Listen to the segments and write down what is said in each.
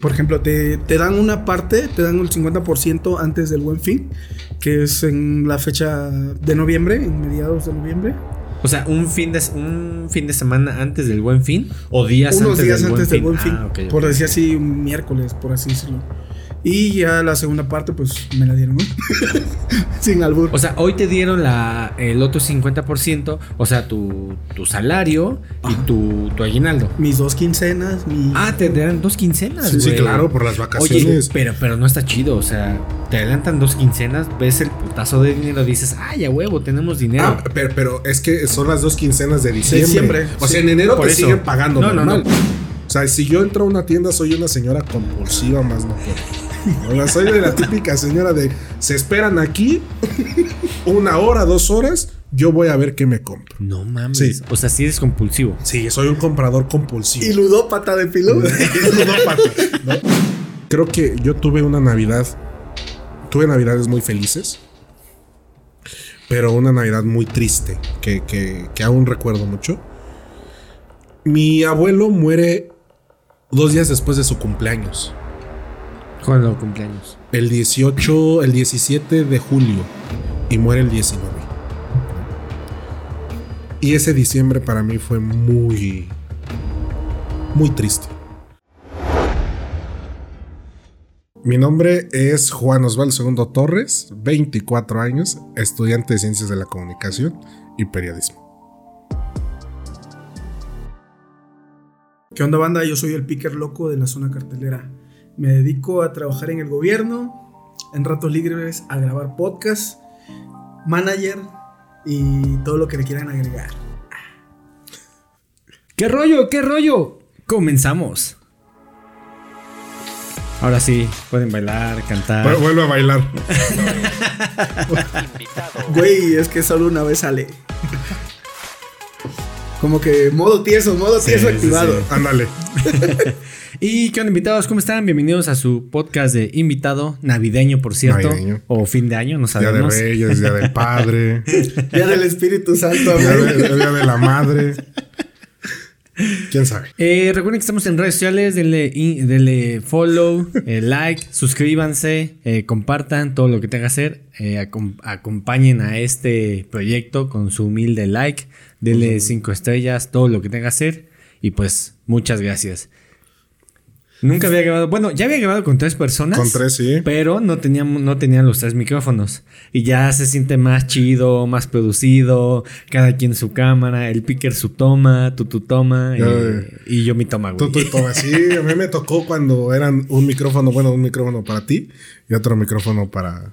Por ejemplo, te, te dan una parte, te dan el 50% antes del buen fin, que es en la fecha de noviembre, en mediados de noviembre. O sea, un fin de, un fin de semana antes del buen fin o días Unos antes días del antes del buen buen fin. fin. Ah, por ok. decir así, un miércoles, por así decirlo. Y ya la segunda parte, pues me la dieron. ¿no? Sin albur. O sea, hoy te dieron la, el otro 50%, o sea, tu, tu salario y tu, tu aguinaldo. Mis dos quincenas, mi. Ah, te dan dos quincenas, Sí, sí, claro, por las Oye, vacaciones. pero, pero no está chido, o sea, te adelantan dos quincenas, ves el putazo de dinero, dices, ay, a huevo, tenemos dinero. Ah, pero, pero es que son las dos quincenas de diciembre. Diciembre, O sea, sí. en enero te eso. siguen pagando No, no, normal. no. O sea, si yo entro a una tienda, soy una señora compulsiva más no puedo. O sea, soy de la típica señora de se esperan aquí una hora, dos horas, yo voy a ver qué me compro. no mames. Sí. O sea, sí eres compulsivo. Sí, soy un comprador compulsivo. Y ludópata de filo. Ludópata, ¿no? Creo que yo tuve una Navidad. Tuve Navidades muy felices. Pero una Navidad muy triste. Que, que- que aún recuerdo mucho. Mi abuelo muere dos días después de su cumpleaños. Cuando cumpleaños. El 18, el 17 de julio. Y muere el 19. Y ese diciembre para mí fue muy. Muy triste. Mi nombre es Juan Osvaldo Segundo Torres, 24 años, estudiante de Ciencias de la Comunicación y Periodismo. ¿Qué onda, banda? Yo soy el picker loco de la zona cartelera. Me dedico a trabajar en el gobierno, en ratos libres a grabar podcast, manager y todo lo que le quieran agregar. ¿Qué rollo? ¿Qué rollo? Comenzamos. Ahora sí, pueden bailar, cantar. Vuelve a bailar. Güey, es que solo una vez sale. Como que modo tieso, modo Sí, tieso sí, activado. sí. Y qué onda, invitados, ¿cómo están? Bienvenidos a su podcast de invitado navideño, por cierto. Navideño. O fin de año, no Día de sabemos. Reyes, Día del Padre, Día del Espíritu Santo, Día de, Día de la Madre. ¿Quién sabe? Eh, recuerden que estamos en redes sociales, denle, in- denle follow, eh, like, suscríbanse, eh, compartan todo lo que tenga que hacer, eh, acom- acompañen a este proyecto con su humilde like, denle cinco estrellas, todo lo que tenga que hacer y pues muchas gracias. Nunca había grabado, bueno, ya había grabado con tres personas. Con tres, sí. Pero no tenían, no tenían los tres micrófonos. Y ya se siente más chido, más producido. Cada quien su cámara, el picker su toma, tú tu toma y, yo mi toma, güey. Tú, y todo así. A mí me tocó cuando eran un micrófono, bueno, un micrófono para ti y otro micrófono para,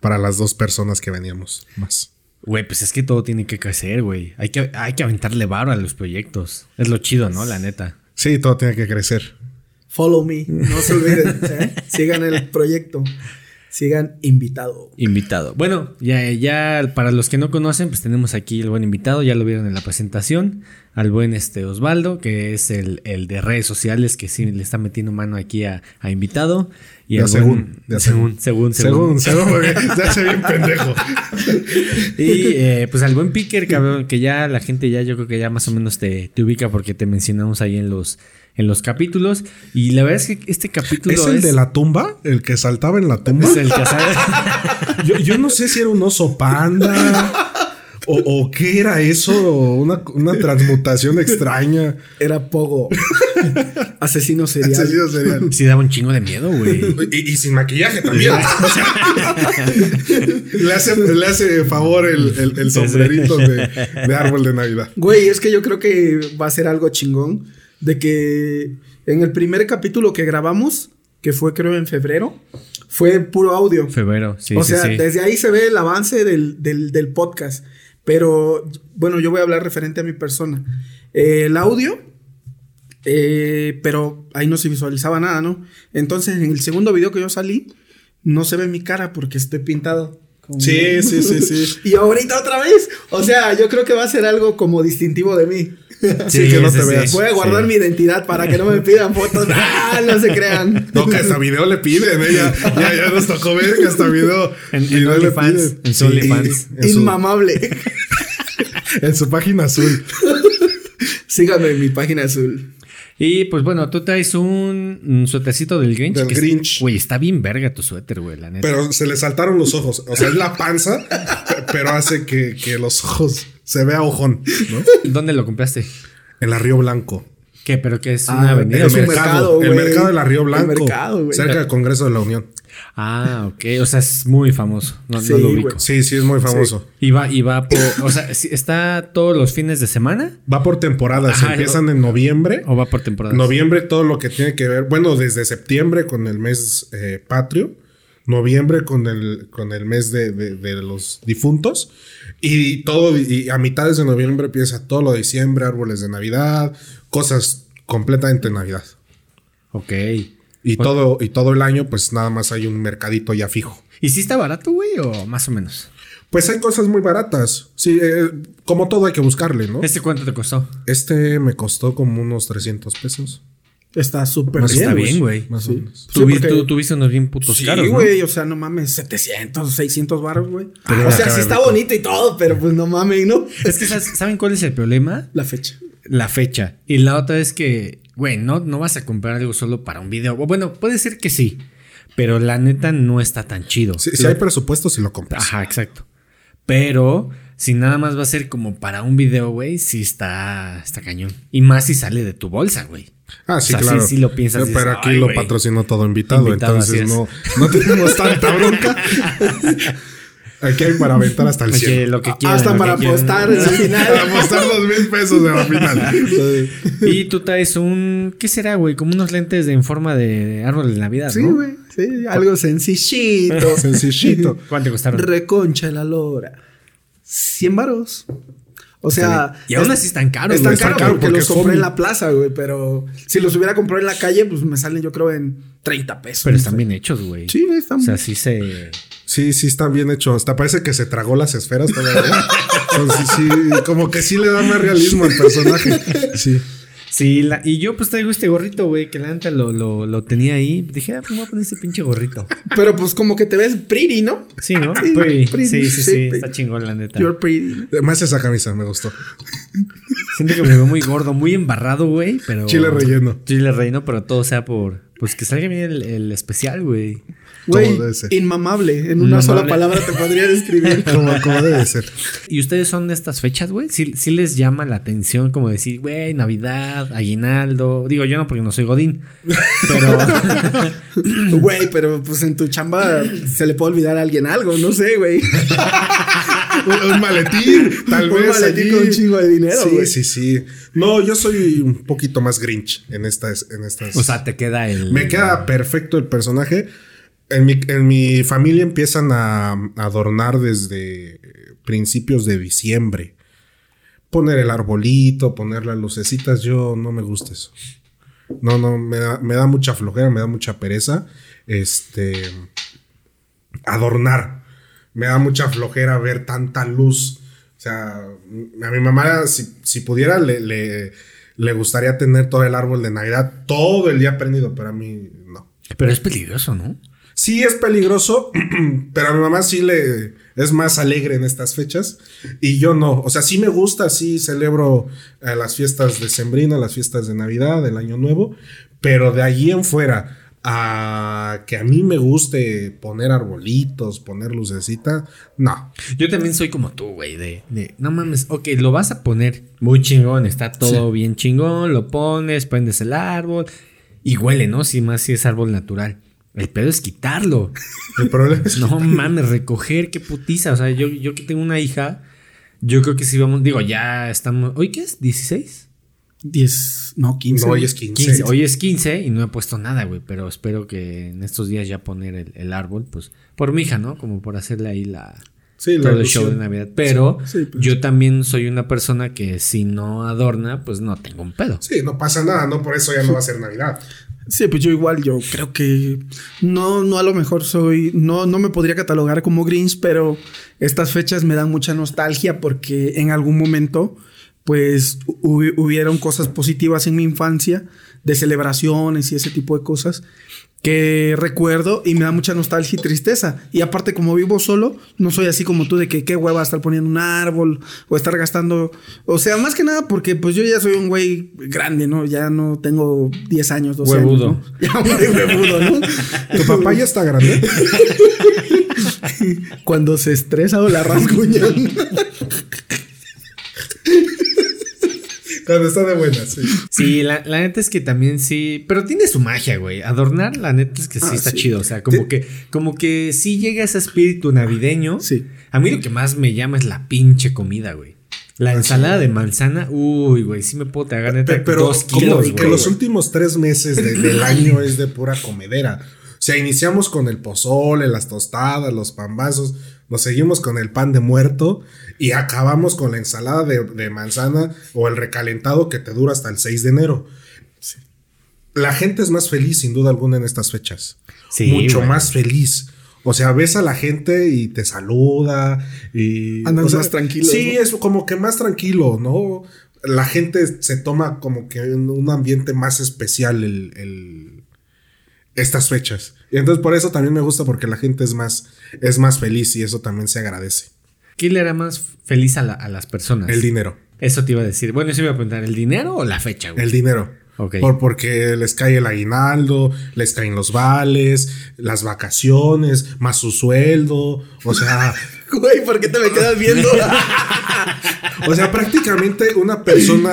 para las dos personas que veníamos más. Güey, pues es que todo tiene que crecer, güey. Hay que, hay que aventarle varo a los proyectos. Es lo chido, ¿no? La neta. Sí, todo tiene que crecer. Follow me, no se olviden. ¿eh? Sigan el proyecto. Sigan invitado. Invitado. Bueno, ya, ya para los que no conocen, pues tenemos aquí el buen invitado, ya lo vieron en la presentación, al buen este Osvaldo, que es el, el de redes sociales, que sí le está metiendo mano aquí a, a invitado. Y De al según, buen- de según, según, según. Según, según, porque se hace bien pendejo. Y eh, pues al buen Picker, cabrón, que ya la gente ya, yo creo que ya más o menos te, te ubica porque te mencionamos ahí en los, en los capítulos. Y la verdad es que este capítulo ¿Es el de la tumba? ¿El que saltaba en la tumba? es el que Yo, yo no sé si era un oso panda o, o qué era eso, una, una transmutación extraña. Era Pogo. Asesino serial. Asesino serial. Sí daba un chingo de miedo, güey. Y, y sin maquillaje también. O sea, le, hace, le hace favor el, el- el sombrerito de, de árbol de Navidad. Güey, es que yo creo que va a ser algo chingón. De que en el primer capítulo que grabamos, que fue creo en febrero, fue puro audio. Febrero, sí, o sí, sea, sí. desde ahí se ve el avance del, del- del podcast. Pero bueno, yo voy a hablar referente a mi persona. Eh, el audio, eh, pero ahí no se visualizaba nada, ¿no? Entonces, en el segundo video que yo salí, no se ve mi cara porque estoy pintado. como- Sí, sí, sí, sí. y ahorita otra vez. O sea, yo creo que va a ser algo como distintivo de mí. Sí, que no te veas. Voy a guardar Sí. mi identidad para que no me pidan fotos. ¡Ah! No se crean. No, que hasta video le piden, ¿eh? ya, ya, ya nos tocó ver que hasta video, En- en OnlyFans, en su OnlyFans. Inmamable. en su página azul. Síganme en mi página azul. Y pues bueno, tú traes un, un suétercito del Grinch. Del que es- Grinch. Güey, está bien verga tu suéter, güey, la neta. Pero se le saltaron los ojos. O sea, es la panza, pe- pero hace que, que los ojos se vea ojón, ¿no? ¿Dónde lo compraste? En la Río Blanco. ¿Qué? ¿Pero qué es Ah, una avenida? es el un mercado, mercado, el mercado de la Río El Blanco. mercado, güey. cerca del Congreso de la Unión. Ah, ok. O sea, es muy famoso. No, Sí, no lo ubico. Sí, sí, es muy famoso. Y va, y va por. O sea, ¿sí- ¿está todos los fines de semana? Va por temporadas. Ajá, Empiezan en noviembre. ¿O va por temporada? Noviembre, todo lo que tiene que ver. Bueno, desde septiembre con el mes eh, patrio. Noviembre con el, con el mes de, de- de los difuntos. Y todo, y a mitades de noviembre empieza todo lo de diciembre, árboles de Navidad, cosas completamente Navidad. Ok. Y todo, y todo el año, pues nada más hay un mercadito ya fijo. ¿Y si está barato, güey? ¿O más o menos? Pues hay cosas muy baratas. Sí, eh, como todo hay que buscarle, ¿no? ¿Este cuánto te costó? Este me costó como unos 300 pesos. Está súper bien. está bien, güey. Más o Sí. menos. Sí, Tú, vi- unos bien putos Sí, caros, ¿no? güey, o sea, no mames, 700, 600 baros, güey. O sea, sí está bonito y todo, pero pues no mames, ¿no? Es que, ¿sabes- ¿saben cuál es el problema? La fecha. La fecha. Y la otra es que, güey, no, no vas a comprar algo solo para un video. Bueno, puede ser que sí, pero la neta no está tan chido. Si, hay presupuesto, si lo compras. Ajá, exacto. Pero si nada más va a ser como para un video, güey, sí está, está cañón. Y más si sale de tu bolsa, güey. Ah, sí, O sea, sí- claro. sí lo piensas Pero dices, aquí "Ay, lo güey". patrocinó todo invitado, entonces es. no, no tenemos tanta bronca. Aquí hay para aventar hasta el Oye, cielo. lo que quieran, Hasta lo para que apostar en la final. Para apostar dos mil pesos de la final. Y tú traes un. ¿Qué será, güey? Como unos lentes de, en forma de árbol de Navidad, Sí, ¿no? güey. Sí, algo sencillito. Sencillito. ¿Cuánto te costaron? Reconcha la lora. 100 varos. O sea. Y aún así están caros, Están caros caro porque, porque los compré son- en la plaza, güey. Pero si los hubiera comprado en la calle, pues me salen, yo creo, en 30 pesos. Pero están bien hechos, güey. Sí, están O sea, sí se. Sí, sí, están bien hechos. Hasta parece que se tragó las esferas todavía. Entonces, sí, como que sí le da más realismo al personaje. Sí. Sí, la- y yo pues traigo este gorrito, güey, que la neta lo, lo, lo tenía ahí. Dije, ah, pues me voy a poner ese pinche gorrito. Pero pues como que te ves pretty, ¿no? Sí, ¿no? Sí, Pretty. pretty, Sí, sí, sí, sí, Está chingón, la neta. You're pretty. Más esa camisa, me gustó. Siento que me veo muy gordo, muy embarrado, güey, pero... Chile relleno. Chile relleno, pero todo sea por... Pues que salga bien el, el especial, güey. Güey, inmamable. En una Inmamable. sola palabra te podría describir. Como, como debe ser. ¿Y ustedes son de estas fechas, güey? ¿Sí, sí les llama la atención como decir, güey, Navidad, Aguinaldo? Digo, yo no porque no soy Godín, pero... Güey, pero pues en tu chamba se le puede olvidar a alguien algo, no sé, güey. Un, un maletín, tal Un vez. maletín allí. con un chingo de dinero, Sí, sí, sí. No, yo soy un poquito más Grinch en estas. En estas. o sea, te queda el... me queda perfecto el personaje. En mi, en mi familia empiezan a adornar desde principios de diciembre. Poner el arbolito, poner las lucecitas, yo no me gusta eso. No, no, me da, me da mucha flojera, me da mucha pereza. Este. Adornar. Me da mucha flojera ver tanta luz. O sea, a mi mamá, si, si pudiera, le, le, le gustaría tener todo el árbol de Navidad todo el día prendido, pero a mí no. Pero es peligroso, ¿no? Sí es peligroso, pero a mi mamá sí le es más alegre en estas fechas y yo no. O sea, sí me gusta, sí celebro eh, las fiestas de Sembrina, las fiestas de Navidad, del Año Nuevo, pero de allí en fuera a que a mí me guste poner arbolitos, poner lucecita, no. Yo también soy como tú, güey, de, de, no mames, ok, lo vas a poner muy chingón, está todo bien chingón, lo pones, prendes el árbol y huele, ¿no? Si más si es árbol natural. El pedo es quitarlo. El problema es No mames, recoger, qué putiza. O sea, yo, yo que tengo una hija, yo creo que sí vamos, digo, ya estamos, ¿hoy qué es? ¿16? 10, no, 15. no, hoy es 15. 15. Hoy es 15 y no he puesto nada, güey, pero espero que en estos días ya poner el, el árbol, pues, por mi hija, ¿no? Como por hacerle ahí la, Sí, la todo el show de Navidad. Pero Sí, yo también soy una persona que si no adorna, pues no tengo un pedo. Sí, no pasa nada, no por eso ya no va a ser Navidad. Sí, pues yo igual, yo creo que no, no a lo mejor soy, no, no me podría catalogar como Grinch, pero estas fechas me dan mucha nostalgia porque en algún momento pues hu- hubieron cosas positivas en mi infancia, de celebraciones y ese tipo de cosas que recuerdo y me da mucha nostalgia y tristeza. Y aparte, como vivo solo, no soy así como tú de que qué hueva estar poniendo un árbol o estar gastando. O sea, más que nada porque pues yo ya soy un güey grande, ¿no? Ya no tengo 10 años, 12 Huevudo. años. ¿no? Ya un huevudo, ¿no? ¿Tu papá ya está grande? Cuando se estresa o la rasguñan. Cuando está de buenas, sí. Sí, la, la neta es que también sí. Pero tiene su magia, güey. Adornar, la neta es que sí Ah, está sí. chido. O sea, como que, como que sí llega ese espíritu navideño. Sí. A mí lo que más me llama es la pinche comida, güey. La ensalada de manzana, uy, güey, sí me puedo tragar neta Pe- Pero dos kilos, que güey. los últimos tres meses de- del año es de pura comedera. O sea, iniciamos con el pozole, las tostadas, los pambazos, nos seguimos con el pan de muerto y acabamos con la ensalada de, de manzana o el recalentado que te dura hasta el 6 de enero. La gente es más feliz, sin duda alguna, en estas fechas. Sí, Mucho más feliz. O sea, ves a la gente y te saluda y... Andas o sea, más tranquilo, Sí, ¿no? es como que más tranquilo, ¿no? La gente se toma como que en un ambiente más especial el, el- estas fechas. Y entonces por eso también me gusta porque la gente es más, es más feliz y eso también se agradece. ¿Qué le hará más feliz a, la- a las personas? El dinero. Eso te iba a decir. Bueno, eso iba a preguntar, ¿el dinero o la fecha, güey? El dinero. Ok. Por, porque les cae el aguinaldo, les caen los vales, las vacaciones, más su sueldo. O sea, Güey, ¿por qué te me quedas viendo? O sea, prácticamente una persona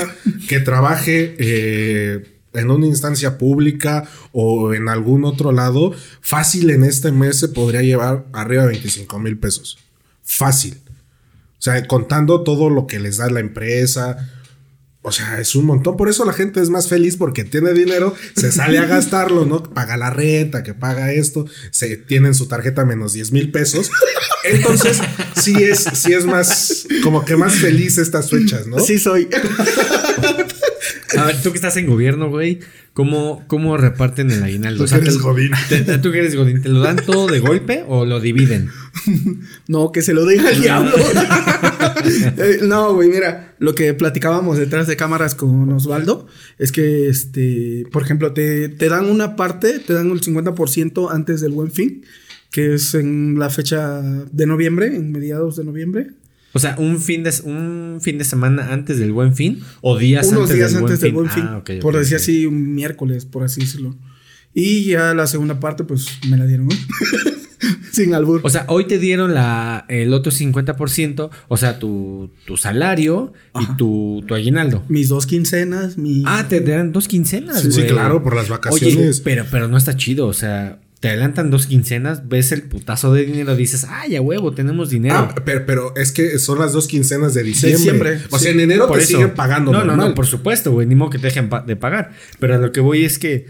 que trabaje eh, en una instancia pública o en algún otro lado, fácil en este mes se podría llevar arriba de 25 mil pesos. Fácil. O sea, contando todo lo que les da la empresa. O sea, es un montón. Por eso la gente es más feliz porque tiene dinero, se sale a gastarlo, ¿no? Paga la renta, que paga esto, se tienen su tarjeta menos 10 mil pesos. Entonces, sí es, sí es más, como que más feliz estas fechas, ¿no? Sí soy. A ver, tú que estás en gobierno, güey, ¿cómo, cómo reparten el aguinaldo? Tú que eres godín. ¿Tú que eres godín? ¿Te lo dan todo de golpe o lo dividen? No, que se lo diga al diablo. Eh, no, güey, mira, lo que platicábamos detrás de cámaras con Osvaldo es que, este, por ejemplo, te, te dan una parte, te dan el 50% antes del buen fin, que es en la fecha de noviembre, en mediados de noviembre. O sea, un fin de, un fin de semana antes del buen fin o días Unos antes días del buen antes del fin. buen fin. Ah, por ok, decir así, un miércoles, por así decirlo. Y ya la segunda parte, pues me la dieron, ¿no? Sin albur. O sea, hoy te dieron la, el otro 50%, o sea, tu, tu salario y tu, tu aguinaldo. Mis dos quincenas, mi. Ah, te dan dos quincenas, Sí, sí, claro, por las vacaciones. Oye, pero, pero no está chido, o sea, te adelantan dos quincenas, ves el putazo de dinero, dices, ay, a huevo, tenemos dinero. Ah, pero, pero es que son las dos quincenas de diciembre. diciembre, o sí. sea, en enero Por te eso. siguen pagando No, no, normal. no, por supuesto, güey, ni modo que te dejen pa- de pagar. Pero a lo que voy es que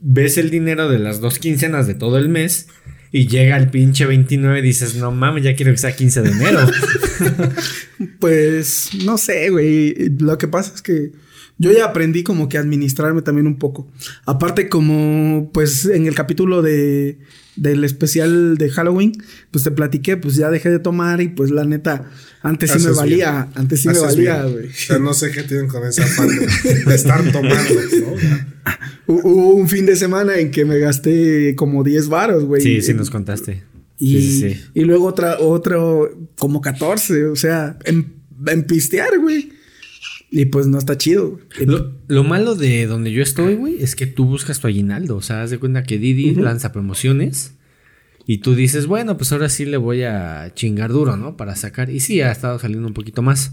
ves el dinero de las dos quincenas de todo el mes y llega el pinche 29 y dices, no mames, ya quiero que sea 15 de enero. Pues no sé, güey. Lo que pasa es que yo ya aprendí como que a administrarme también un poco. Aparte, como pues en el capítulo de del especial de Halloween, pues te platiqué, pues ya dejé de tomar y pues la neta, antes sí me valía, bien. antes sí me valía, güey. O sea, no sé qué tienen con esa afán de, estar tomando, ¿no? Hu- Hubo un fin de semana en que me gasté como 10 varos, güey. sí, sí nos contaste. Y, Sí, sí, sí. y luego otra, otro, como 14, o sea, en, en pistear, güey. Y pues no está chido. Lo, lo malo de donde yo estoy, güey, es que tú buscas tu aguinaldo. O sea, haz de cuenta que Didi lanza promociones y tú dices, bueno, pues ahora sí le voy a chingar duro, ¿no? Para sacar. Y sí, ha estado saliendo un poquito más.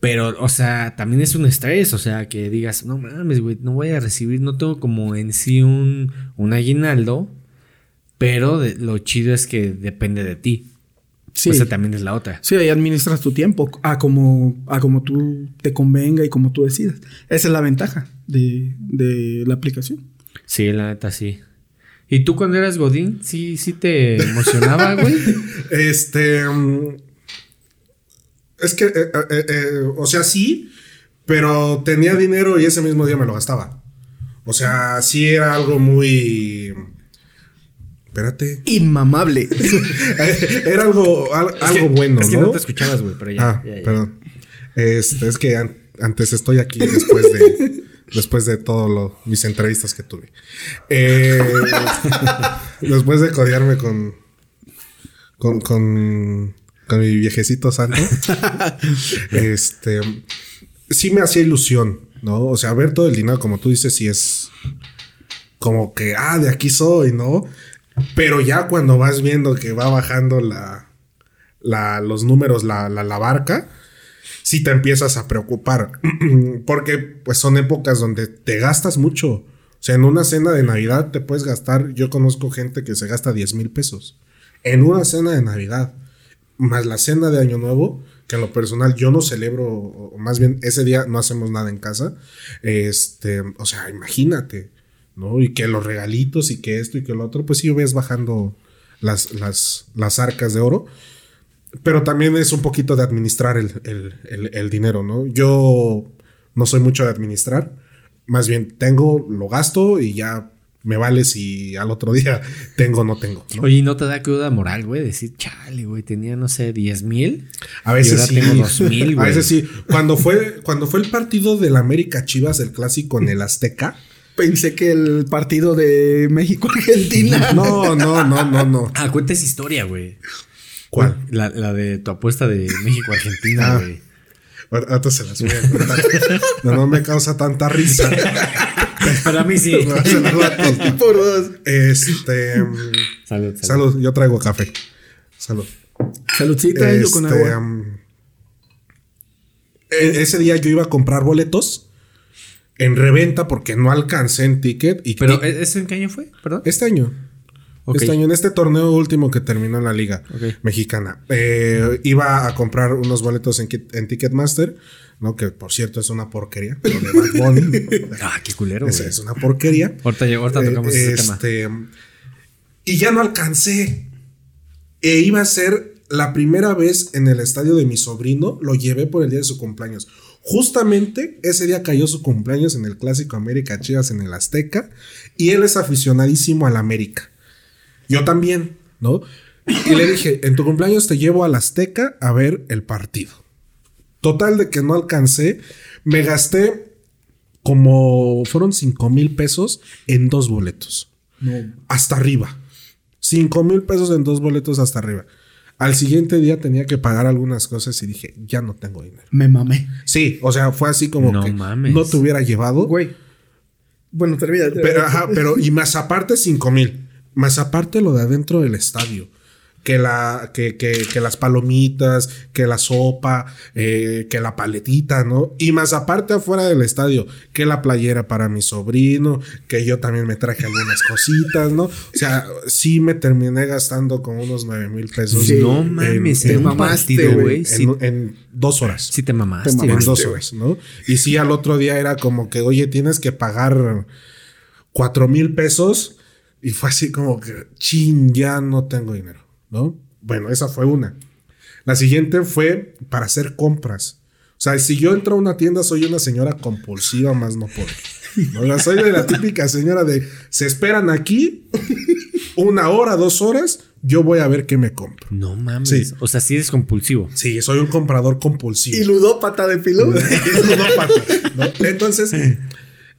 Pero, o sea, también es un estrés. O sea, que digas, no mames, güey, no voy a recibir, no tengo como en sí un, un aguinaldo. Pero de- lo chido es que depende de ti. Sí. O sea, también es la otra. Sí, ahí administras tu tiempo a como, a como tú te convenga y como tú decidas. Esa es la ventaja de, de la aplicación. Sí, la neta, sí. ¿Y tú cuando eras Godín, sí, sí te emocionaba, güey? Este. mm, es que, eh, eh, eh, o sea, sí, pero tenía dinero y ese mismo día me lo gastaba. O sea, sí era algo muy. Espérate. Inmamable. era algo, al- Es algo que- bueno, Es que ¿no? no te escuchabas, güey, pero ya. ah, ya, ya. perdón. Este, es que an- antes estoy aquí después de, después de todo mis entrevistas que tuve. Eh, después de codearme con, con, con, con mi viejecito santo, este, sí me hacía ilusión, ¿no? O sea, ver todo el dinero, como tú dices, sí es como que, ah, de aquí soy, ¿no? Pero ya cuando vas viendo que va bajando la, la los números, la, la, la barca, si te empiezas a preocupar. Porque pues son épocas donde te gastas mucho. O sea, en una cena de Navidad te puedes gastar, yo conozco gente que se gasta 10 mil pesos. En una cena de Navidad. Más la cena de Año Nuevo, que en lo personal yo no celebro, o más bien ese día no hacemos nada en casa. Este, o sea, imagínate, ¿no? Y que los regalitos y que esto y que lo otro, pues sí ves bajando las, las, las arcas de oro. Pero también es un poquito de administrar el, dinero, ¿no? Yo no soy mucho de administrar. Más bien tengo, lo gasto y ya me vale si al otro día tengo o no tengo. ¿no? Oye, ¿no te da cruda moral, güey? Decir, chale, güey, tenía, no sé, 10 mil. A veces sí. tengo 2 mil, güey. A veces sí. Cuando fue, cuando fue el partido del América Chivas, el clásico en el Azteca. Pensé que el partido de México-Argentina. No, no, no, no, no. Ah, cuentes historia, güey. ¿Cuál? La, la de tu apuesta de México-Argentina, Ah. güey. Ahorita se las voy a contar. No, no me causa tanta risa. Para mí sí. No, se las voy a contar. Por dos. Este. mm, Salud, salud. Salud, yo traigo café. Salud. Saludcita, yo con Este, agua. um, e- ese día yo iba a comprar boletos en reventa porque no alcancé en ticket. Y Pero, ¿e- ¿eso en qué año fue? Perdón. este año. Este año, en este torneo último que terminó en la liga mexicana, eh, iba a comprar unos boletos en, Ticketmaster, ¿no? Que por cierto es una porquería. Lo de Bad Bunny, Ah, qué culero, es, es una porquería. Ahorita, ahorita tocamos Eh, ese tema. este, Y ya no alcancé. E iba a ser la primera vez en el estadio de mi sobrino. Lo llevé por el día de su cumpleaños. Justamente ese día cayó su cumpleaños en el clásico América Chivas en el Azteca. Y él es aficionadísimo al América. Yo también, ¿no? Y le dije, en tu cumpleaños te llevo al Azteca a ver el partido. Total de que no alcancé. Me gasté como fueron 5 mil pesos en dos boletos. Hasta arriba. 5 mil pesos en dos boletos hasta arriba. Al siguiente día tenía que pagar algunas cosas y dije, ya no tengo dinero. Me mamé. Sí, o sea, fue así como No que mames. no te hubiera llevado. Güey. Bueno, termina. Pero, ajá, pero, y más aparte 5 mil. Más aparte lo de adentro del estadio. Que, la, que, que, que las palomitas, que la sopa, eh, que la paletita, ¿no? Y más aparte afuera del estadio, que la playera para mi sobrino, que yo también me traje algunas cositas, ¿no? O sea, sí me terminé gastando como unos 9 mil pesos. Sí. no en- mames, te en un mamaste, güey. en, Sí, en dos horas. sí te mamaste, Te güey. En mamaste, dos horas, ¿no? Y sí, al otro día era como que, oye, tienes que pagar cuatro mil pesos. Y fue así como que, chin, ya no tengo dinero, ¿no? Bueno, esa fue una. La siguiente fue para hacer compras. O sea, si yo entro a una tienda, soy una señora compulsiva, más no puedo. ¿no? O sea, soy de la típica señora de, se esperan aquí una hora, dos horas, yo voy a ver qué me compro. No mames. Sí. O sea, sí eres compulsivo. Sí, soy un comprador compulsivo. Y ludópata de filo. Ludópata, ¿no? Entonces,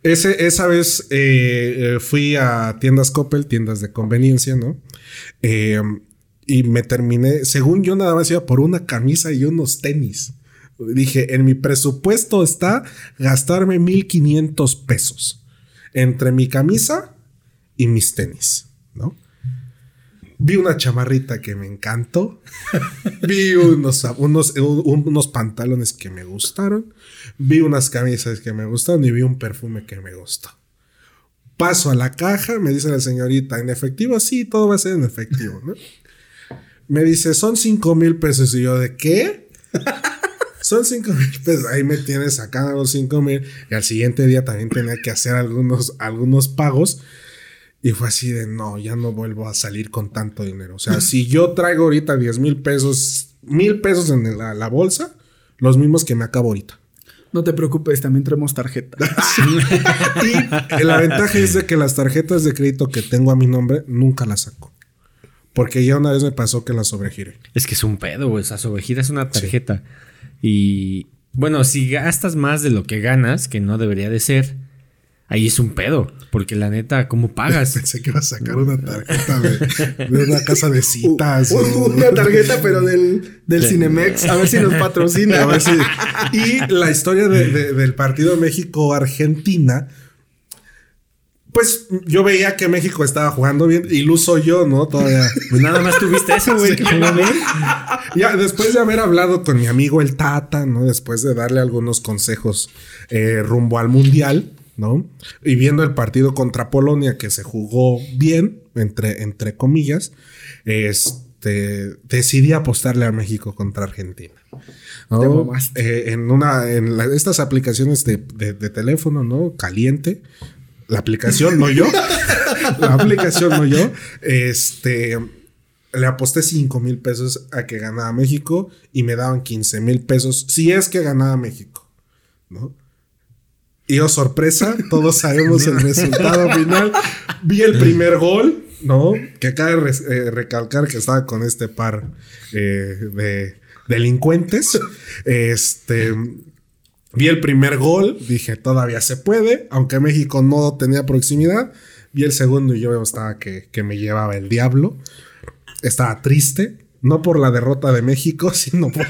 ese, esa vez eh, eh, fui a tiendas Coppel, tiendas de conveniencia, ¿no? Eh, y me terminé, según yo nada más iba por una camisa y unos tenis. Dije, en mi presupuesto está gastarme 1500 pesos entre mi camisa y mis tenis, ¿no? Vi una chamarrita que me encantó. Vi unos, unos, un- unos pantalones que me gustaron. Vi unas camisas que me gustaron y vi un perfume que me gustó. Paso a la caja, me dice la señorita, ¿en efectivo? Sí, todo va a ser en efectivo, ¿no? Me dice, son 5 mil pesos. Y yo, ¿de qué? Son 5 mil pesos. Ahí me tienes sacando los 5 mil. Y al siguiente día también tenía que hacer algunos, algunos pagos. Y fue así de, no, ya no vuelvo a salir con tanto dinero. O sea, si yo traigo ahorita 10 mil pesos, mil pesos en la, la bolsa, los mismos que me acabo ahorita. No te preocupes, también traemos tarjeta. Y la ventaja es de que las tarjetas de crédito que tengo a mi nombre nunca las saco. Porque ya una vez me pasó que las sobregiré. Es que es un pedo, güey. O sea, sobregira es una tarjeta. Y, Bueno, si gastas más de lo que ganas, que no debería de ser, ahí es un pedo. Porque la neta, ¿cómo pagas? Pensé que iba a sacar una tarjeta de, de una casa de citas. O- una tarjeta, pero del, del. Cinemex. A ver si nos patrocina. A ver si- Y la historia de- de- del partido México-Argentina. Pues yo veía que México estaba jugando bien. Iluso yo, ¿no? Todavía. Pues nada más tuviste eso, güey. bien. Ya, después de haber hablado con mi amigo el Tata, ¿no? Después de darle algunos consejos eh, rumbo al Mundial, ¿no? Y viendo el partido contra Polonia que se jugó bien, entre, entre comillas, este, decidí apostarle a México contra Argentina. ¿no? Eh, en una, en la- estas aplicaciones de, de- de teléfono, ¿no? Caliente. La aplicación, no yo. la aplicación, no yo. Este le aposté 5 mil pesos a que ganaba México y me daban 15 mil pesos si es que ganaba México, ¿no? Y oh, sorpresa, todos sabemos el resultado final. Vi el primer gol, ¿no? Que cabe res- eh, recalcar que estaba con este par eh, de delincuentes. Este. Vi el primer gol, dije todavía se puede, aunque México no tenía proximidad. Vi el segundo y yo estaba que, que me llevaba el diablo estaba triste. No por la derrota de México, sino por-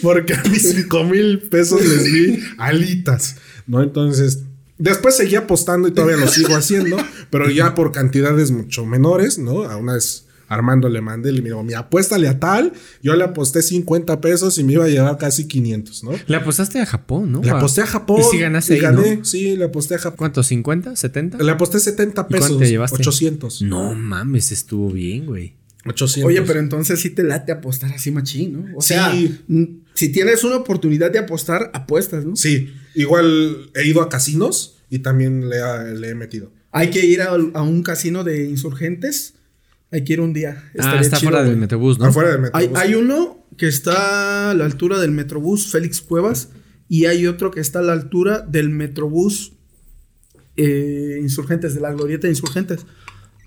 porque a mis 5 mil pesos les di alitas, ¿no? Entonces, después seguí apostando y todavía lo sigo haciendo, pero ya por cantidades mucho menores, ¿no? A una vez Armando le mandé y le digo, mi apuéstale a tal, yo le aposté 50 pesos y me iba a llevar casi 500, ¿no? Le apostaste a Japón, ¿no? Le aposté a Japón. Y si ganaste y ahí, gané, ¿no? sí, le aposté a Japón. ¿Cuánto? ¿50? ¿70? Le aposté 70 ¿Y cuánto pesos. te llevaste? 800. No mames, estuvo bien, güey. 800. Oye, pero entonces sí te late apostar así machín, ¿no? O Sí. sea, si tienes una oportunidad de apostar, apuestas, ¿no? Sí, igual he ido a casinos y también le, ha- le he metido. Hay que ir a, a un casino de insurgentes. Hay que ir un día. Ah, está chido, fuera del. Metrobús, ¿no? Afuera del Hay, Metrobús. hay uno que está a la altura del Metrobús Félix Cuevas y hay otro que está a la altura del Metrobús eh, Insurgentes, de la Glorieta de Insurgentes,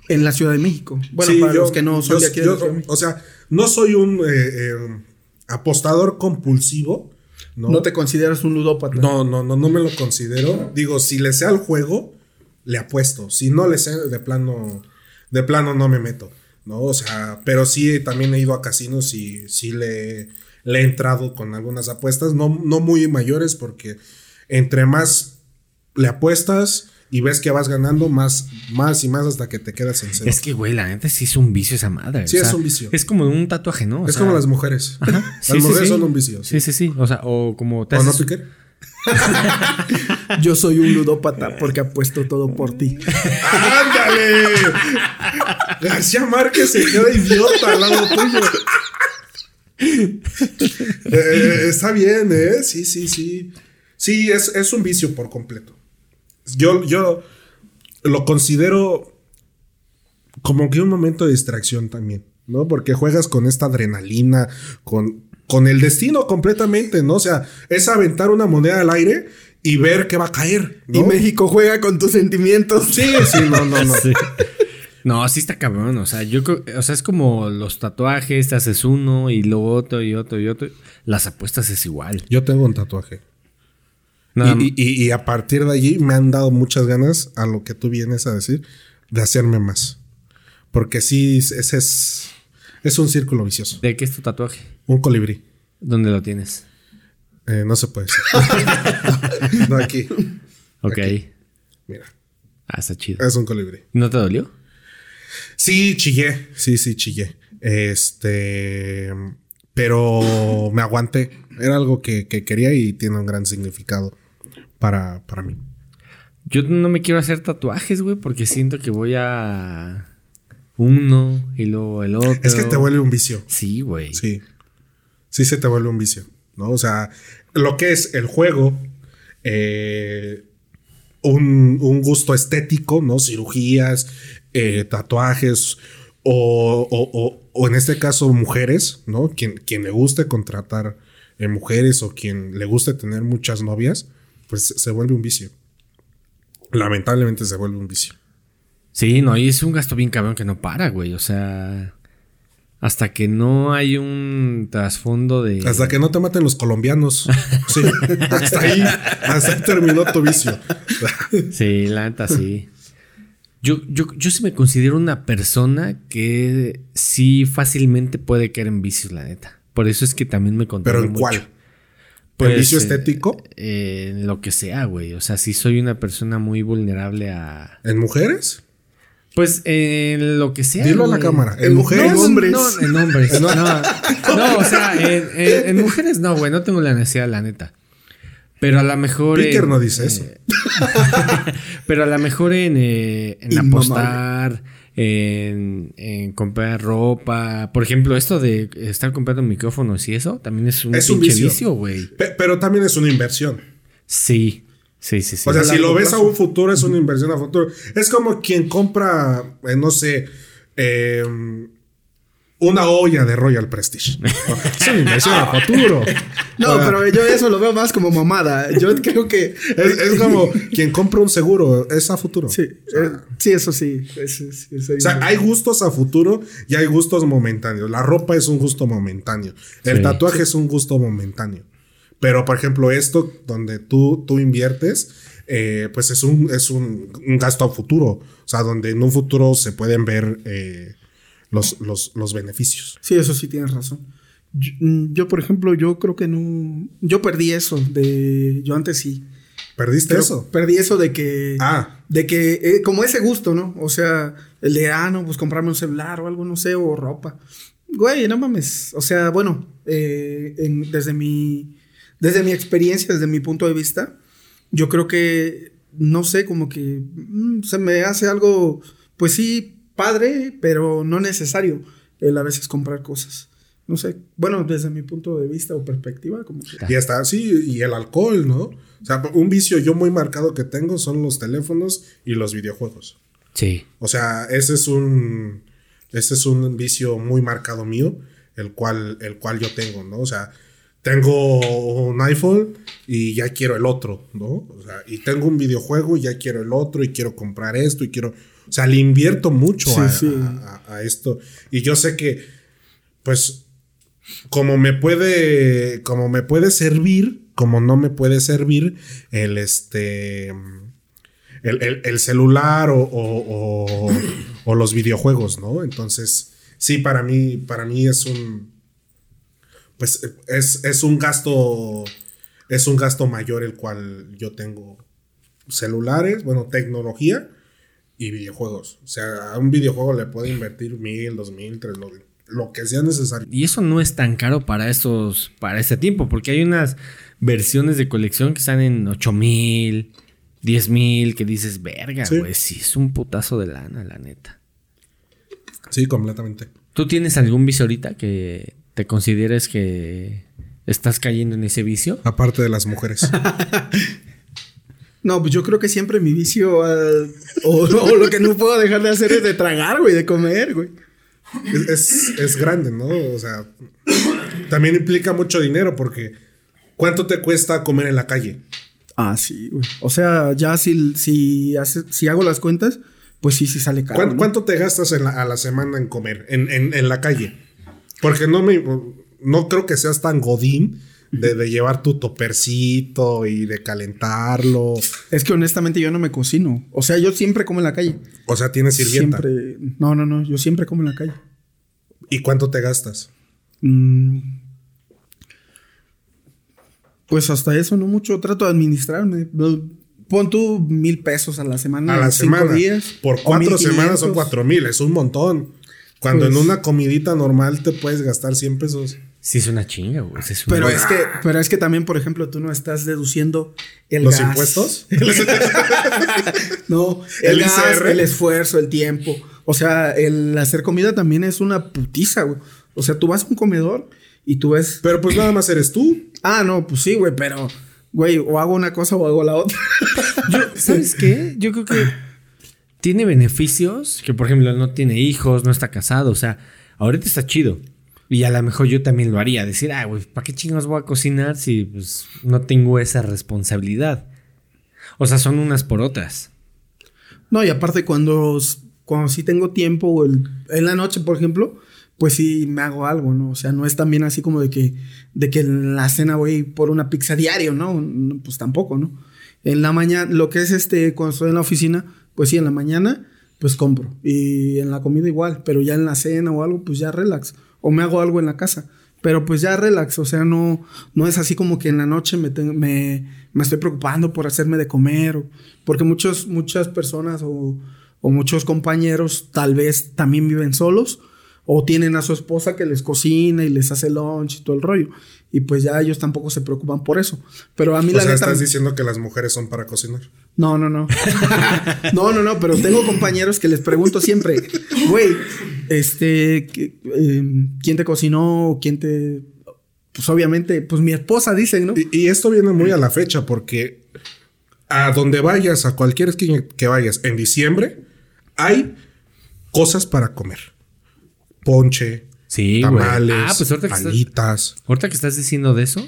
en la Ciudad de México. Bueno, Sí, para yo- los que no son yo- de aquí de yo-. O sea, no soy un eh, eh, apostador compulsivo. ¿no? No te consideras un ludópata. no, no, no, no me lo considero. Digo, si le sé al juego, le apuesto. Si no le sé, de plano, de plano no me meto. ¿no? O sea, pero sí también he ido a casinos y sí le, le he entrado con algunas apuestas, no, no muy mayores, porque entre más le apuestas y ves que vas ganando, más, más y más hasta que te quedas en cero. Es que, güey, la neta sí es un vicio esa madre. Sí, es un vicio. Es como un tatuaje, ¿no? O es sea, como las mujeres. Las sí, mujeres sí. son un vicio. Sí, sí, sí. O sea, o como te ¿O no, haces- Piquer? Yo soy un ludópata porque apuesto todo por ti. García Márquez se queda idiota al lado tuyo. Eh, está bien, ¿eh? Sí, sí, sí. Sí, es, es un vicio por completo. Yo, yo lo considero como que un momento de distracción también, ¿no? Porque juegas con esta adrenalina, con, con el destino completamente, ¿no? O sea, es aventar una moneda al aire y ver que va a caer. ¿no? Y México juega con tus sentimientos. Sí, sí, no, no, no. Sí. No, sí está cabrón. O sea, yo creo, o sea, es como los tatuajes, te haces uno y luego otro y otro y otro. Las apuestas es igual. Yo tengo un tatuaje. Nada y, y- y a partir de allí me han dado muchas ganas a lo que tú vienes a decir de hacerme más. Porque sí, ese es, es un círculo vicioso. ¿De qué es tu tatuaje? Un colibrí. ¿Dónde lo tienes? Eh, no se puede decir. no, aquí. Ok. Mira, Ah, está chido. es un colibrí. ¿No te dolió? Sí, chillé. Sí, sí, chillé. Este. Pero me aguanté. Era algo que, que quería y tiene un gran significado para, para mí. Yo no me quiero hacer tatuajes, güey, porque siento que voy a uno y luego el otro. Es que te vuelve un vicio. Sí, güey. Sí. Sí se te vuelve un vicio, ¿no? O sea, lo que es el juego, eh, un, un gusto estético, ¿no? Cirugías, eh, tatuajes, o, o- o- en este caso mujeres, ¿no? Quien, quien le guste contratar eh, mujeres o quien le guste tener muchas novias, pues se vuelve un vicio. Lamentablemente se vuelve un vicio. Sí, no, y es un gasto bien cabrón que no para, güey. O sea. Hasta que no hay un trasfondo de. Hasta que no te maten los colombianos. Sí, hasta ahí, hasta ahí terminó tu vicio. Sí, la neta, sí. Yo, yo, yo sí me considero una persona que sí fácilmente puede caer en vicios, la neta. Por eso es que también me controlo ¿Pero en mucho. cuál? Pues, ¿El vicio eh, estético? eh, en lo que sea, güey. O sea, sí soy una persona muy vulnerable a. ¿En mujeres? Pues en lo que sea. Dilo a la cámara. ¿En En mujeres? no, hombres. No, en hombres. No, no, o sea, en, en- en mujeres no, güey. No tengo la necesidad, la neta. Pero a lo mejor. Picker en- no dice eso. Pero a lo mejor en, eh, en apostar, en, en comprar ropa. Por ejemplo, esto de estar comprando micrófonos y eso también es un, Es un pinche vicio. vicio, güey. Pe- pero también es una inversión. Sí, sí, sí, sí. O sea, si lo ves plazo. a un futuro, es una inversión a futuro. Es como quien compra, eh, no sé, eh, una olla de Royal Prestige. es una inversión a futuro. No, O sea, pero yo eso lo veo más como mamada. Yo creo que. Es, es como quien compra un seguro, es a futuro. Sí, eh, sí, eso sí. O sea, hay gustos a futuro y hay gustos momentáneos. La ropa es un gusto momentáneo. El Sí. tatuaje es un gusto momentáneo. Pero, por ejemplo, esto donde tú, tú inviertes, eh, pues es, un, es un, un gasto a futuro. O sea, donde en un futuro se pueden ver eh, los, los, los beneficios. Sí, eso sí tienes razón. Yo, mm, yo, por ejemplo, yo creo que no. Yo perdí eso de. Yo antes sí. ¿Perdiste Pero eso? Perdí eso de que. Ah. De que. eh, como ese gusto, ¿no? O sea, el de, ah, no, pues comprarme un celular o algo, no sé, o ropa. Güey, no mames. O sea, bueno, en- desde mi. Desde mi experiencia, desde mi punto de vista, yo creo que. No sé, como que. mm, se me hace algo. Pues sí, padre, pero no necesario el a veces comprar cosas. No sé. Bueno, desde mi punto de vista o perspectiva, como que. Y hasta, sí, y el alcohol, ¿no? O sea, un vicio yo muy marcado que tengo son los teléfonos y los videojuegos. Sí. O sea, ese es un. Ese es un vicio muy marcado mío, el cual, el cual yo tengo, ¿no? O sea, tengo un iPhone y ya quiero el otro, ¿no? O sea, y tengo un videojuego y ya quiero el otro y quiero comprar esto y quiero. O sea, le invierto mucho Sí, a, sí. a- a- a esto. Y yo sé que, pues, como me puede. Como me puede servir, como no me puede servir, el este el, el- el celular o, o- o- o los videojuegos, ¿no? Entonces, sí, para mí, para mí es un. Pues es, es un gasto. Es un gasto mayor el cual yo tengo celulares, bueno, tecnología y videojuegos. O sea, a un videojuego le puedo invertir mil, dos mil, tres, lo, lo que sea necesario. Y eso no es tan caro para estos, para este tiempo, porque hay unas versiones de colección que están en 8 mil, 10 mil, que dices, verga, Sí. güey, sí es un putazo de lana, la neta. Sí, completamente. ¿Tú tienes algún vicio ahorita que te consideres que estás cayendo en ese vicio? Aparte de las mujeres. No, pues yo creo que siempre mi vicio. ah, o, o lo que no puedo dejar de hacer es de tragar, güey, de comer, güey. es, es- es grande, ¿no? O sea, también implica mucho dinero porque ¿cuánto te cuesta comer en la calle? Ah, sí, güey. O sea, ya si, si, hace- si hago las cuentas, pues sí, sí sale caro. ¿Cuán- ¿no? ¿Cuánto te gastas en la- a la semana en comer, en, en- en la calle? Porque no me, no creo que seas tan godín de, de llevar tu topercito y de calentarlo. Es que honestamente yo no me cocino. O sea, yo siempre como en la calle. O sea, tienes sirvienta. Siempre. No, no, no. Yo siempre como en la calle. ¿Y cuánto te gastas? Mm. Pues hasta eso no mucho. Trato de administrarme. Pon tú mil pesos a la semana. A la semana. días, Por cuatro 1500. semanas son cuatro mil. Es un montón. Cuando Pues- en una comidita normal te puedes gastar 100 pesos. Sí, es una chinga, güey. sí es una- Pero es que, pero es que también, por ejemplo, tú no estás deduciendo el ¿Los gas. impuestos? no, el, ¿El gas, ICR? el esfuerzo, el tiempo. O sea, el hacer comida también es una putiza, güey. O sea, tú vas a un comedor y tú ves. Pero pues nada más eres tú. Ah, no, pues sí, güey, pero, güey, o hago una cosa o hago la otra. ¿Sabes qué? Yo creo que tiene beneficios que, por ejemplo, no tiene hijos, no está casado. O sea, ahorita está chido. Y a lo mejor yo también lo haría. Decir, ah, güey, ¿para qué chingos voy a cocinar si pues, no tengo esa responsabilidad? O sea, son unas por otras. No, y aparte cuando, cuando sí tengo tiempo o el- en la noche, por ejemplo, pues sí me hago algo, ¿no? O sea, no es también así como de que, de que en la cena voy por una pizza diario. No, Pues tampoco, ¿no? En la mañana, lo que es este, cuando estoy en la oficina, pues sí, en la mañana, pues compro. Y en la comida igual, pero ya en la cena o algo, pues ya relax. O me hago algo en la casa. Pero pues ya relax, o sea, no, no es así como que en la noche me, tengo- me, me estoy preocupando por hacerme de comer. porque muchos, muchas personas o, o muchos compañeros tal vez también viven solos o tienen a su esposa que les cocina y les hace lunch y todo el rollo. Y pues ya ellos tampoco se preocupan por eso. Pero a mí O la sea, neta... estás diciendo que las mujeres son para cocinar. No, no, no. no, no, no, pero tengo compañeros que les pregunto siempre, güey, este, ¿qué- eh, ¿quién te cocinó? ¿Quién te...? Pues obviamente, pues mi esposa, dicen, ¿no? Y, y esto viene muy a la fecha porque a donde vayas, a cualquier esquina que vayas, en diciembre hay cosas para comer. Ponche, Sí, tamales, Ah, pues ahorita que, estás, ahorita que estás diciendo de eso,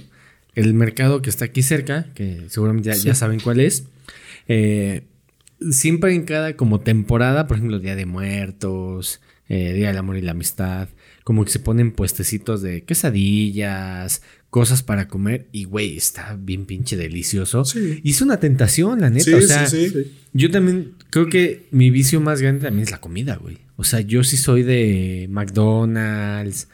el mercado que está aquí cerca, que seguramente ya, ya saben cuál es, eh, siempre en cada como temporada, por ejemplo, Día de Muertos, eh, Día del Amor y la Amistad, como que se ponen puestecitos de quesadillas, cosas para comer, y güey, está bien pinche delicioso. Sí. Y es una tentación, la neta. Sí, o sí, sea, sí. yo también creo que mi vicio más grande también es la comida, güey. O sea, yo sí soy de McDonald's,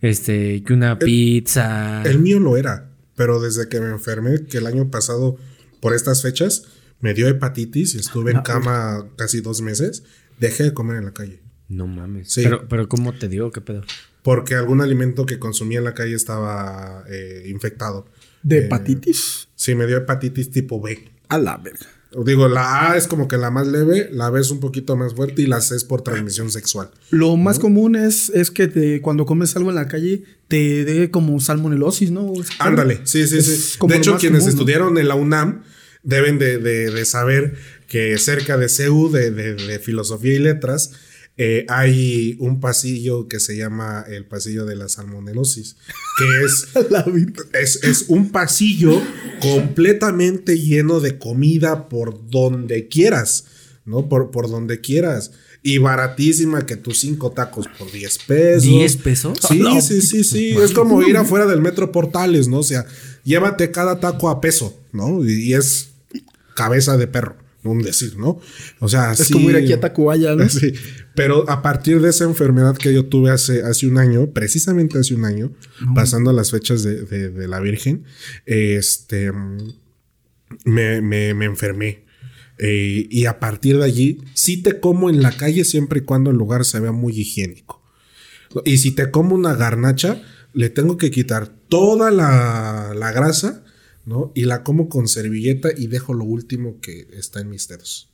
este, que una pizza. El mío lo era, pero desde que me enfermé, que el año pasado, por estas fechas, me dio hepatitis y estuve en cama casi dos meses, dejé de comer en la calle. No mames. Sí. Pero, pero ¿cómo te dio? ¿Qué pedo? Porque algún alimento que consumía en la calle estaba eh, infectado. De Eh, hepatitis. Sí, me dio hepatitis tipo B. A la verga. Digo, la A es como que la más leve, la B es un poquito más fuerte y la C es por transmisión sexual. Lo más común es, es que te, cuando comes algo en la calle te dé como salmonelosis, ¿no? Ándale, sí, sí, sí. De hecho, quienes común, ¿no? estudiaron en la UNAM deben de, de- de saber que cerca de CEU, de, de- de Filosofía y Letras, eh, hay un pasillo que se llama el pasillo de la salmonelosis, que es La es, es un pasillo completamente lleno de comida por donde quieras, ¿no? Por, por donde quieras. Y baratísima que tus cinco tacos por 10 pesos. ¿10 pesos? Sí, No. sí, sí, sí. Es como ir afuera del metro Portales, ¿no? O sea, llévate cada taco a peso, ¿no? Y, y es cabeza de perro, no un decir, ¿no? O sea, Es sí- como ir aquí a Tacubaya, ¿no? Sí, pero a partir de esa enfermedad que yo tuve hace, hace un año, precisamente hace un año, pasando las fechas de, de- de la Virgen, este, me, me- me enfermé. Eh, y a partir de allí, sí te como en la calle siempre y cuando el lugar se vea muy higiénico. Y si te como una garnacha, le tengo que quitar toda la, la grasa, ¿no? Y la como con servilleta y dejo lo último que está en mis dedos.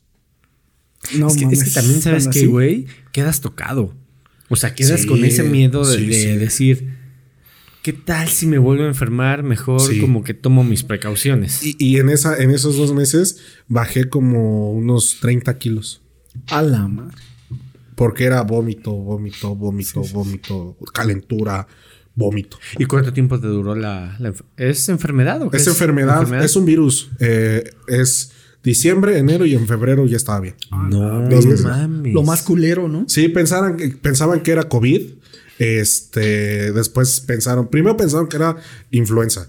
No es, que, es que mames, también sabes que, güey, quedas tocado. O sea, quedas Sí, con ese miedo de, sí, de sí. decir, ¿qué tal si me vuelvo a enfermar? Mejor Sí. como que tomo mis precauciones. Y, y en, esa, en esos dos meses bajé como unos 30 kilos. A la madre. Porque era vómito, vómito, vómito, vómito, calentura, vómito. ¿Y cuánto tiempo te duró la, la ¿Es enfermedad o qué Es enfermedad, es un virus. eh, es diciembre, enero y en febrero ya estaba bien. No Dos meses. mames. Lo más culero, ¿no? Sí, pensaron, que- pensaban que era COVID. Este, después pensaron, primero pensaron que era influenza.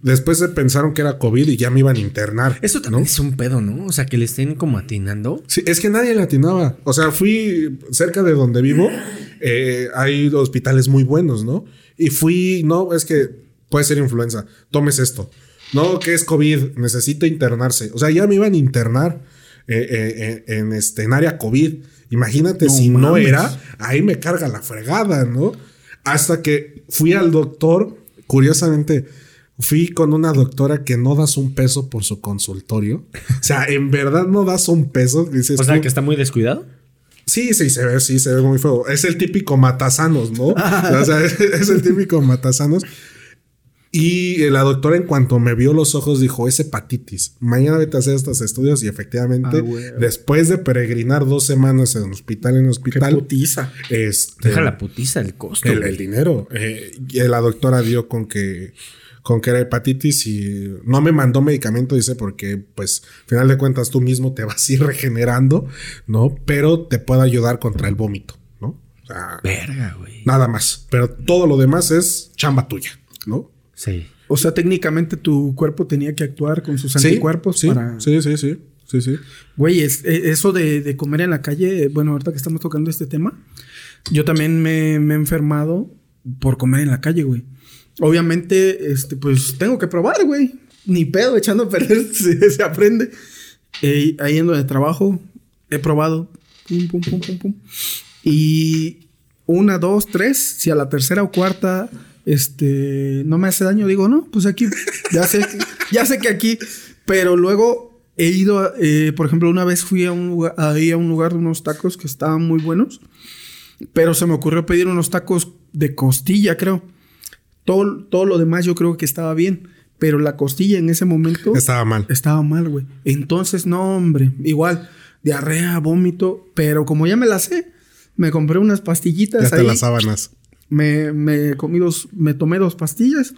Después se pensaron que era COVID y ya me iban a internar. Eso también es un pedo, ¿no? O sea, que le estén como atinando. Sí, es que nadie le atinaba. O sea, fui cerca de donde vivo. eh, hay hospitales muy buenos, ¿no? Y fui, no, es que puede ser influenza. Tomes esto. No, que es COVID. Necesita internarse. O sea, ya me iban a internar eh, eh, eh, en, este, en área COVID. Imagínate No si no era, ahí me carga la fregada, ¿no? Hasta que fui al doctor, curiosamente, fui con una doctora que no das un peso por su consultorio. O sea, en verdad no das un peso. Dices O sea, tú, que está muy descuidado. Sí, sí, se ve, sí, se ve muy feo. Es el típico matasanos, ¿no? o sea, es, es el típico matasanos. Y la doctora, en cuanto me vio los ojos, dijo: Es hepatitis. Mañana vete a hacer estos estudios. Y efectivamente, Ah, después de peregrinar dos semanas en hospital en Qué hospital, putiza. este, Deja la putiza el costo. el, dinero. eh, y la doctora dio con que con que era hepatitis y no me mandó medicamento, dice, porque pues al final de cuentas tú mismo te vas a ir regenerando, ¿no? Pero te puede ayudar contra el vómito, ¿no? O sea, Verga, güey. nada más. Pero todo lo demás es chamba tuya, ¿no? Sí. O sea, técnicamente tu cuerpo tenía que actuar con sus anticuerpos sí, para. sí, sí, sí, sí, sí. Güey, es- e- eso de, de comer en la calle, bueno, ahorita que estamos tocando este tema, yo también me, me he enfermado por comer en la calle, güey. Obviamente, este, pues tengo que probar, güey. Ni pedo, echando a perder se, se aprende. Eh, ahí en donde trabajo, he probado. Pum, pum, pum, pum, pum. Y una, dos, tres, si a la tercera o cuarta, este, no me hace daño, digo, no, pues aquí, ya sé, que- ya sé que aquí, pero luego he ido, a- eh, por ejemplo, una vez fui a un lugar, ahí a un lugar de unos tacos que estaban muy buenos, pero se me ocurrió pedir unos tacos de costilla, creo. Todo, todo lo demás yo creo que estaba bien, pero la costilla en ese momento Estaba mal. estaba mal, güey. Entonces, no, hombre, igual, diarrea, vómito, pero como ya me la sé, me compré unas pastillitas Ya ahí. las sábanas. Me, me comí dos, me tomé dos pastillas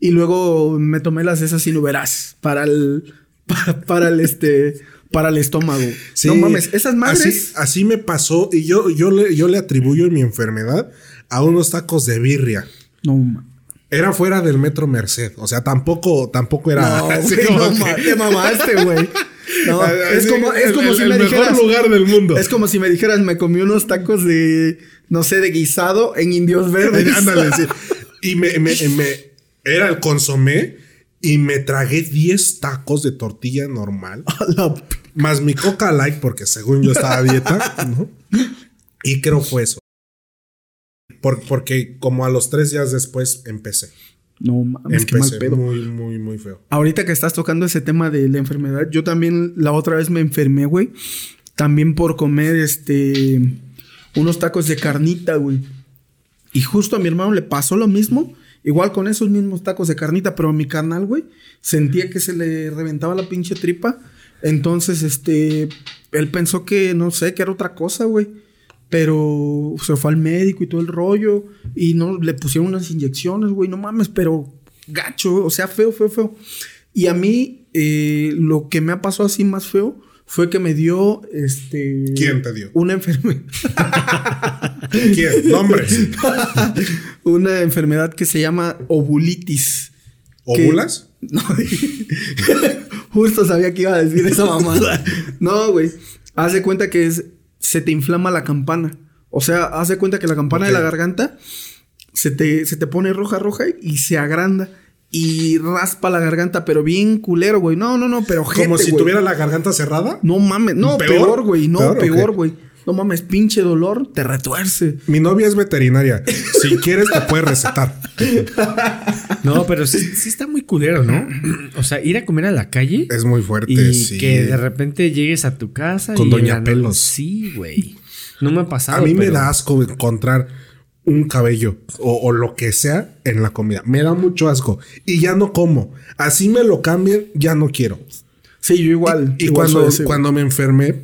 y luego me tomé las esas inuberas para el, para, para el este, para el estómago. Sí, no mames, esas madres. Así, así me pasó y yo, yo, le, yo le atribuyo mi enfermedad a unos tacos de birria. No mames. Era fuera del metro Merced. O sea, tampoco, tampoco era. No, así güey, como no que- te mamaste, güey. No, es como, es como el- si el me dijeras. lugar del mundo. Es como si me dijeras, me comí unos tacos de, no sé, de guisado en indios verdes. Ándale, sí. Y me, me- me- era el consomé y me tragué 10 tacos de tortilla normal. Más mi coca light, porque según yo estaba a dieta, ¿no? Y creo fue eso. Por- porque como a los tres días después empecé. No mames, qué mal Empecé pedo. muy, muy, muy feo. Ahorita que estás tocando ese tema de la enfermedad, yo también la otra vez me enfermé, güey. También por comer este unos tacos de carnita, güey. Y justo a mi hermano le pasó lo mismo, igual con esos mismos tacos de carnita, pero a mi carnal, güey, sentía que se le reventaba la pinche tripa. Entonces, este, él pensó que, no sé, que era otra cosa, güey. Pero se fue al médico y todo el rollo. Y no, le pusieron unas inyecciones, güey. No mames, pero gacho, o sea, feo, feo, feo. Y a mí, eh, lo que me ha pasado así más feo fue que me dio, este... ¿Quién te dio? Una enfermedad. ¿Quién? Nombre. una enfermedad que se llama ovulitis. Que- ¿Óvulas? No, justo sabía que iba a decir esa mamada. No, güey. Haz de cuenta que es, se te inflama la campana. O sea, haz de cuenta que la campana de la garganta se te, se te pone roja, roja y se agranda. Y raspa la garganta, pero bien culero, güey. No, no, no, pero Como si güey. tuviera la garganta cerrada. No mames. No, ¿Peor? peor, güey. No, ¿Peor güey. No mames, pinche dolor, te retuerce. Mi novia es veterinaria. Si quieres, te puede recetar. No, pero sí, sí está muy culero, ¿no? O sea, ir a comer a la calle Es muy fuerte. y sí. que de repente llegues a tu casa Con y Doña Pelos. Sí, güey. No me ha pasado. A mí me da asco encontrar un cabello o, o lo que sea en la comida. Me da mucho asco. Y ya no como. Así me lo cambien, ya no quiero. Sí, yo igual. Y igual cuando, cuando me enfermé,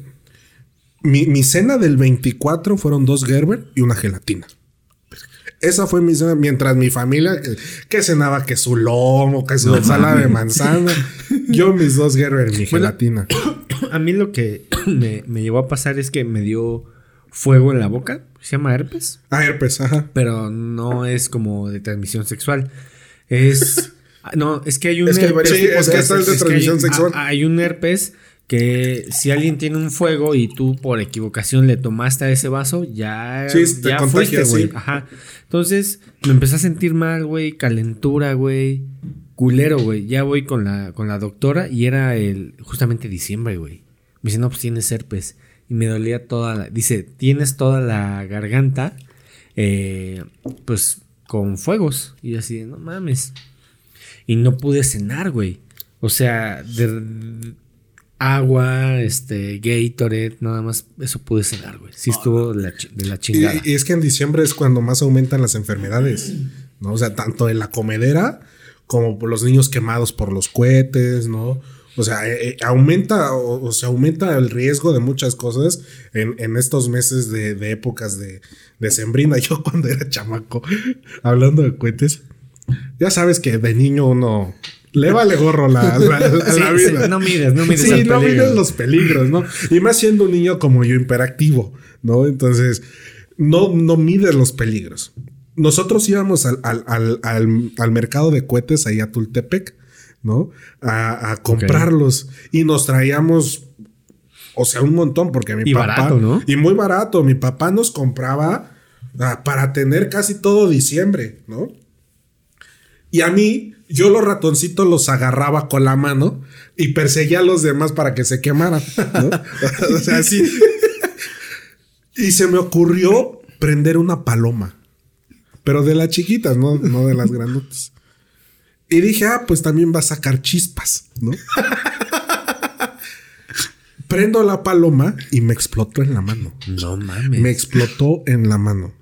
mi, mi cena del 24 fueron dos Gerber y una gelatina. Esa fue mi cena, mientras mi familia que, que cenaba que su lomo, que su ensalada de manzana. Yo mis dos Gerber y mi gelatina. A mí lo que me, me llevó a pasar es que me dio fuego en la boca. Se llama herpes. Ah, herpes, ajá. Pero no es como de transmisión sexual. Es. No, es que hay un Es que hay varios tipos de transmisión sexual. hay un herpes que si alguien tiene un fuego y tú por equivocación le tomaste a ese vaso, ya, Sí, te ya fuiste, güey. sí. Ajá. Entonces me empecé a sentir mal, güey, calentura, güey. Culero, güey. Ya voy con la, con la doctora y era el justamente diciembre, güey. Me dice, no, pues tienes herpes. Y me dolía toda la... Dice, tienes toda la garganta, eh, pues, con fuegos. Y yo así, no mames. Y no pude cenar, güey. O sea, de, agua, este, Gatorade, nada más, eso pude cenar, güey. Sí estuvo de la, chi- de la Y, chingada. y es que en diciembre es cuando más aumentan las enfermedades, ¿no? O sea, tanto en la comedera como por los niños quemados por los cohetes, ¿no? O sea, eh, eh, aumenta o, o sea, aumenta el riesgo de muchas cosas en, en estos meses de, de épocas de, de sembrina. Yo cuando era chamaco, hablando de cohetes, Ya sabes que de niño uno le vale gorro la, la- la- Sí, la sí, vida. no mides, no mides Sí, el no mides los peligros, ¿no? Y más siendo un niño como yo, imperactivo, ¿no? Entonces, no, no mides los peligros. Nosotros íbamos al, al, al, al- al mercado de cohetes ahí a Tultepec, ¿no? A, a comprarlos. Y nos traíamos, o sea, un montón, porque mi Y papá. barato, ¿no? Y muy barato. Mi papá nos compraba para tener casi todo diciembre, ¿no? Y a mí, yo los ratoncitos los agarraba con la mano y perseguía a los demás para que se quemaran, ¿no? o sea, así. y se me ocurrió prender una paloma. Pero de las chiquitas, no, no de las grandotas. Y dije, ah, pues también va a sacar chispas, ¿no? Prendo la paloma y me explotó en la mano. No mames. Me explotó en la mano.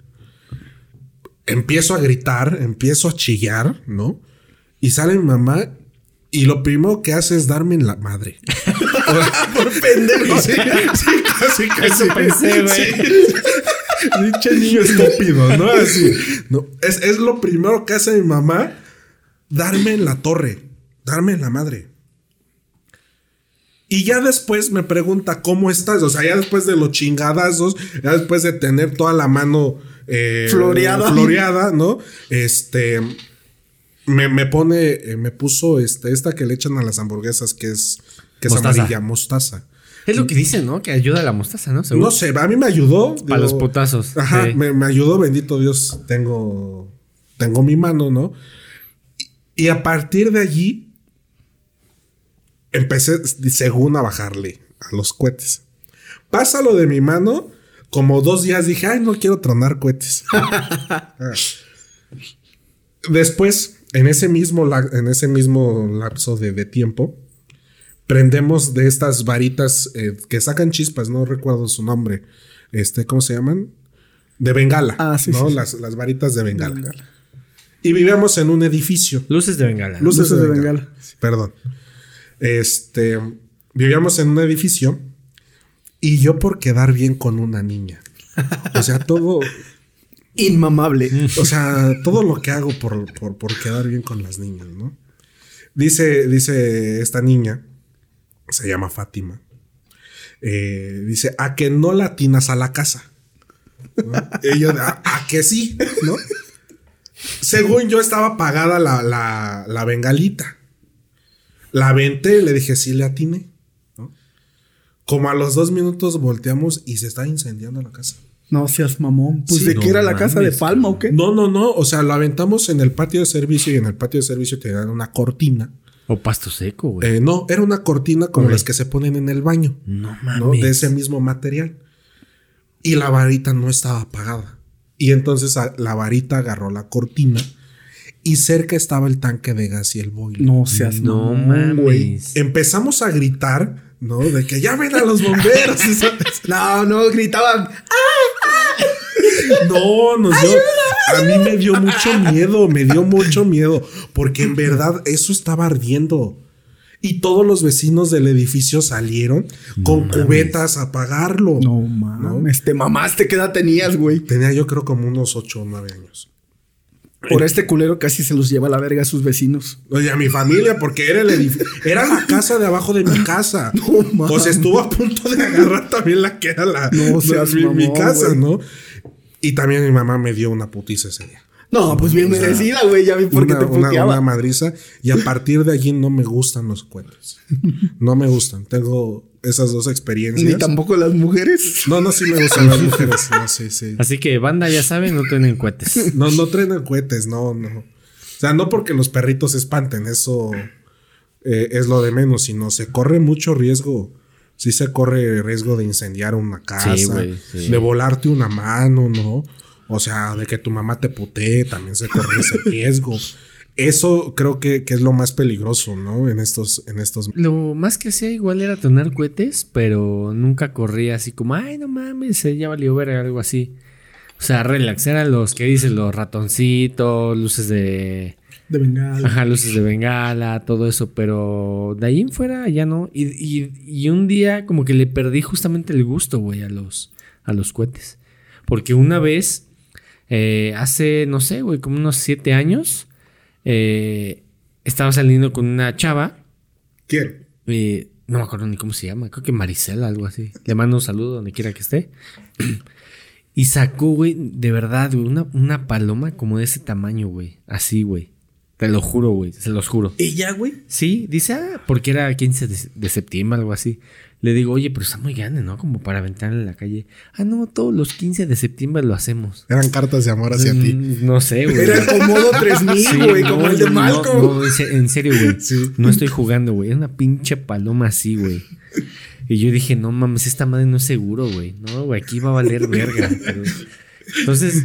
Empiezo a gritar, empiezo a chillar, ¿no? Y sale mi mamá y lo primero que hace es darme en la madre. Por pendejo. Sí, sí, casi, casi. Eso pensé, güey. Sí. Niño estúpido, ¿no? Así. No, es, es lo primero que hace mi mamá, darme en la torre, darme en la madre. Y ya después me pregunta cómo estás. O sea, ya después de los chingadazos, ya después de tener toda la mano eh, Floreada. floreada, ¿no? Este. Me, me pone, eh, me puso este, esta que le echan a las hamburguesas, que es, que es Mostaza. amarilla, mostaza. Es lo que dicen, ¿no? Que ayuda a la mostaza, ¿no? Según. No sé, a mí me ayudó. Para los putazos. Ajá, Sí. me, me ayudó, bendito Dios, tengo, tengo mi mano, ¿no? Y, a partir de allí, empecé, según, a bajarle a los cohetes. Pasa lo de mi mano, como dos días dije, ay, no quiero tronar cohetes. Ah. Después, en ese mismo, en ese mismo lapso de, de tiempo, prendemos de estas varitas eh, que sacan chispas, no recuerdo su nombre. Este, ¿cómo se llaman? De bengala. Ah, sí, ¿no? sí, sí. Las, las varitas de bengala. Y vivíamos en un edificio. Luces de bengala. Luces, Luces de, de bengala. bengala. Perdón. Este, vivíamos en un edificio y yo por quedar bien con una niña. O sea, todo, Inmamable. o sea, todo lo que hago por, por, por quedar bien con las niñas, ¿no? Dice, dice esta niña, se llama Fátima. eh, dice, a que no latinas a la casa. ¿no? Y yo, a, a que sí, ¿no? Según yo estaba apagada la, la, la bengalita. La aventé y le dije, sí le atiné. ¿no? Como a los dos minutos volteamos y se está incendiando la casa. No seas mamón. Pues Sí, de no qué era la casa de Palma o qué? No, no, no. O sea, lo aventamos en el patio de servicio y en el patio de servicio te dan una cortina. O pasto seco, güey. Eh, no, era una cortina como las que se ponen en el baño, no ¿no? mames. De ese mismo material. Y la varita no estaba apagada. Y entonces a- la varita agarró la cortina y cerca estaba el tanque de gas y el boiler. No seas No mames. Empezamos a gritar, ¿no? De que ya ven a los bomberos. No, no, gritaban. No, nos dio. A mí me dio mucho miedo, me dio mucho miedo, porque en verdad eso estaba ardiendo. Y todos los vecinos del edificio salieron con cubetas a apagarlo. No mames, te mamaste, ¿qué edad tenías, güey? Tenía yo creo como unos 8 o 9 años. Por este culero casi se los lleva a la verga a sus vecinos. Oye, a mi familia, porque era el edificio. Era la casa de abajo de mi casa. mames. o sea, estuvo a punto de agarrar también la que era la No seas mi, mi mamón, casa, güey. ¿no? Y también mi mamá me dio una putiza ese día. No, pues bien merecida, güey. Ya vi por qué te una- puteaba. una madriza. Y a partir de allí no me gustan los cuentos. No me gustan. Tengo esas dos experiencias. Ni tampoco las mujeres. No, no, sí me gustan las mujeres. No, sí, sí. Así que, banda, ya saben, no tienen cohetes. No, no traen cohetes, no, no. O sea, no porque los perritos se espanten, eso eh, es lo de menos, sino se corre mucho riesgo. Sí se corre riesgo de incendiar una casa, sí. de volarte una mano, ¿no? O sea, de que tu mamá te putee, también se corre ese riesgo. Eso creo que, que es lo más peligroso, ¿no? En estos, en estos. Lo más que hacía igual era tener cohetes, pero nunca corría así como, ay, no mames, eh, ya valió ver algo así. O sea, relax, eran los que dicen los ratoncitos, luces de. De bengala. Ajá, luces de bengala, todo eso, pero de ahí en fuera ya no. Y, y- y un día como que le perdí justamente el gusto, güey, a los, a los cohetes. Porque una vez, eh, hace, no sé, güey, como unos siete años, eh, estaba saliendo con una chava. ¿Quién? eh, no me acuerdo ni cómo se llama. Creo que Maricela, algo así. Le mando un saludo donde quiera que esté. Y sacó, güey, de verdad, güey, una, una paloma como de ese tamaño, güey. Así, güey. Te lo juro, güey. Se los juro. Ella, güey. Sí, dice, ah, porque era 15 de, de septiembre, algo así. Le digo, oye, pero está muy grande, ¿no? Como para aventar en la calle. Ah, no, todos los 15 de septiembre lo hacemos. Eran cartas de amor hacia ti. Mm, No sé, güey. Era el Komodo 3000, Sí, güey, no, como el de no, Malcolm. No, en se- en serio, güey. Sí. No estoy jugando, güey. Era una pinche paloma así, güey. Y yo dije, no mames, esta madre no es seguro, güey. No, güey, aquí va a valer verga. Pero- Entonces,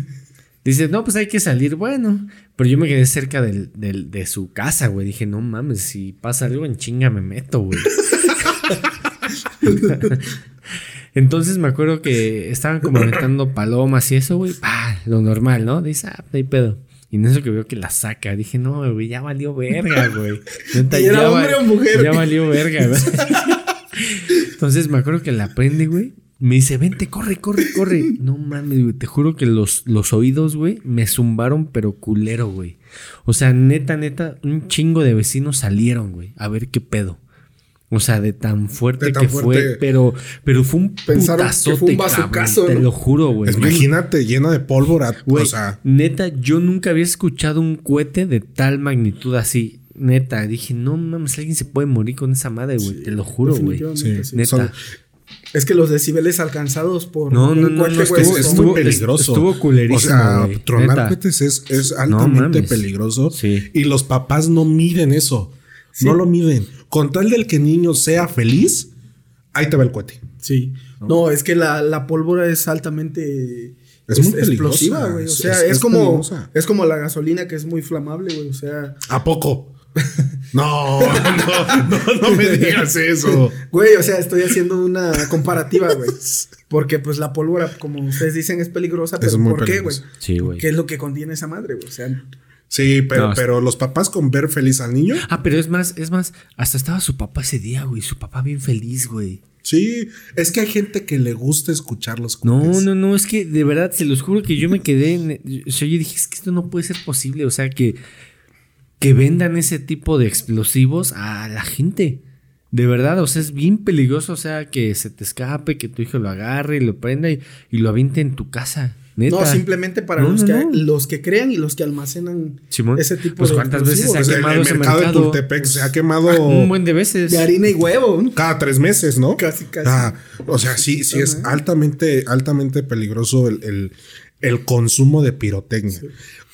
dice, no, pues hay que salir. Bueno, pero yo me quedé cerca del- del- de su casa, güey. Dije, no mames, si pasa algo en chinga me meto, güey. Entonces me acuerdo que estaban como aventando palomas y eso, güey. Lo normal, ¿no? Dice, ah, no hay pedo. Y en eso que veo que la saca, dije, no, güey, ya valió verga, güey. Neta, ¿Y era ya hombre va- o mujer? Ya valió verga, güey. Entonces me acuerdo que la prende, güey. Me dice, vente, corre, corre, corre. No mames, güey. Te juro que los, los oídos, güey, me zumbaron, pero culero, güey. O sea, neta, neta, un chingo de vecinos salieron, güey, a ver qué pedo. O sea, de tan fuerte De tan que fue, pero, pero fue un Pensaron que putazote, fue un cabrón, Te lo juro, güey. Imagínate, llena de pólvora. Güey, o sea, neta, yo nunca había escuchado un cohete de tal magnitud así. Neta, dije, no mames, alguien se puede morir con esa madre, güey. te lo juro, güey. sí, sí. Neta. son- Es que los decibeles alcanzados por No, no, un no, es muy estuvo- peligroso. estuvo culerísimo, O sea, güey, tronar neta. cohetes es, es altamente peligroso. Sí. Y los papás no miden eso. No lo miden. Con tal del que el niño sea feliz, ahí te va el cohete. Sí. No, es que la, la pólvora es altamente Es muy peligrosa, explosiva, güey. O es- sea, es- es, es como peligrosa. es como la gasolina que es muy flamable, güey. O sea, ¿A poco? No, no, no, no me digas eso. güey, o sea, estoy haciendo una comparativa, güey. Porque pues la pólvora, como ustedes dicen, es peligrosa, pero muy ¿por qué, güey? Sí, güey. ¿Qué es lo que contiene esa madre, güey? O sea, Sí, pero, No, pero los papás con ver feliz al niño, Ah, pero es más, es más, hasta estaba su papá ese día, güey. Su papá bien feliz, güey. sí, es que hay gente que le gusta escuchar los No, cohetes. no, no, es que de verdad, se los juro que yo me quedé en. O sea, yo dije, es que esto no puede ser posible. O sea, que, que vendan ese tipo de explosivos a la gente. De verdad, o sea, es bien peligroso. O sea, que se te escape, que tu hijo lo agarre y lo prenda y, y lo aviente en tu casa. Neta. no, simplemente para No, los, no, que, no. los que crean y los que almacenan Simón, ese tipo pues, de ¿cuántas veces explosivos. se ha Pues el, quemado el mercado de? Tultepec se ha quemado Un buen de veces. De harina y huevo, cada tres meses, ¿no? Casi, casi. Ah, o sea, sí, sí es Ajá. altamente, altamente peligroso el, el- el consumo de pirotecnia.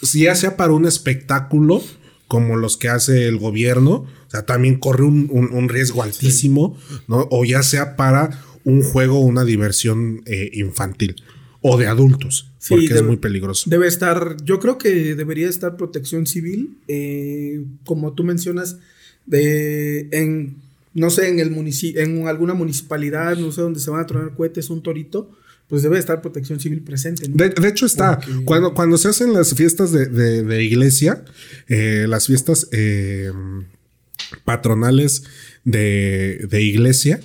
Si ya sea para un espectáculo, como los que hace el gobierno, o sea, también corre un, un- un riesgo altísimo, ¿no? O ya sea para un juego o una diversión eh, infantil o de adultos, Sí, porque es muy peligroso. Debe estar, yo creo que debería estar protección civil, eh, como tú mencionas, de en, no sé, en el munici- en alguna municipalidad, no sé, donde se van a tronar cohetes, un torito, pues debe estar protección civil presente. ¿no? De, de hecho está, Porque- cuando, cuando se hacen las fiestas de, de- de iglesia, eh, las fiestas eh, patronales de, de iglesia,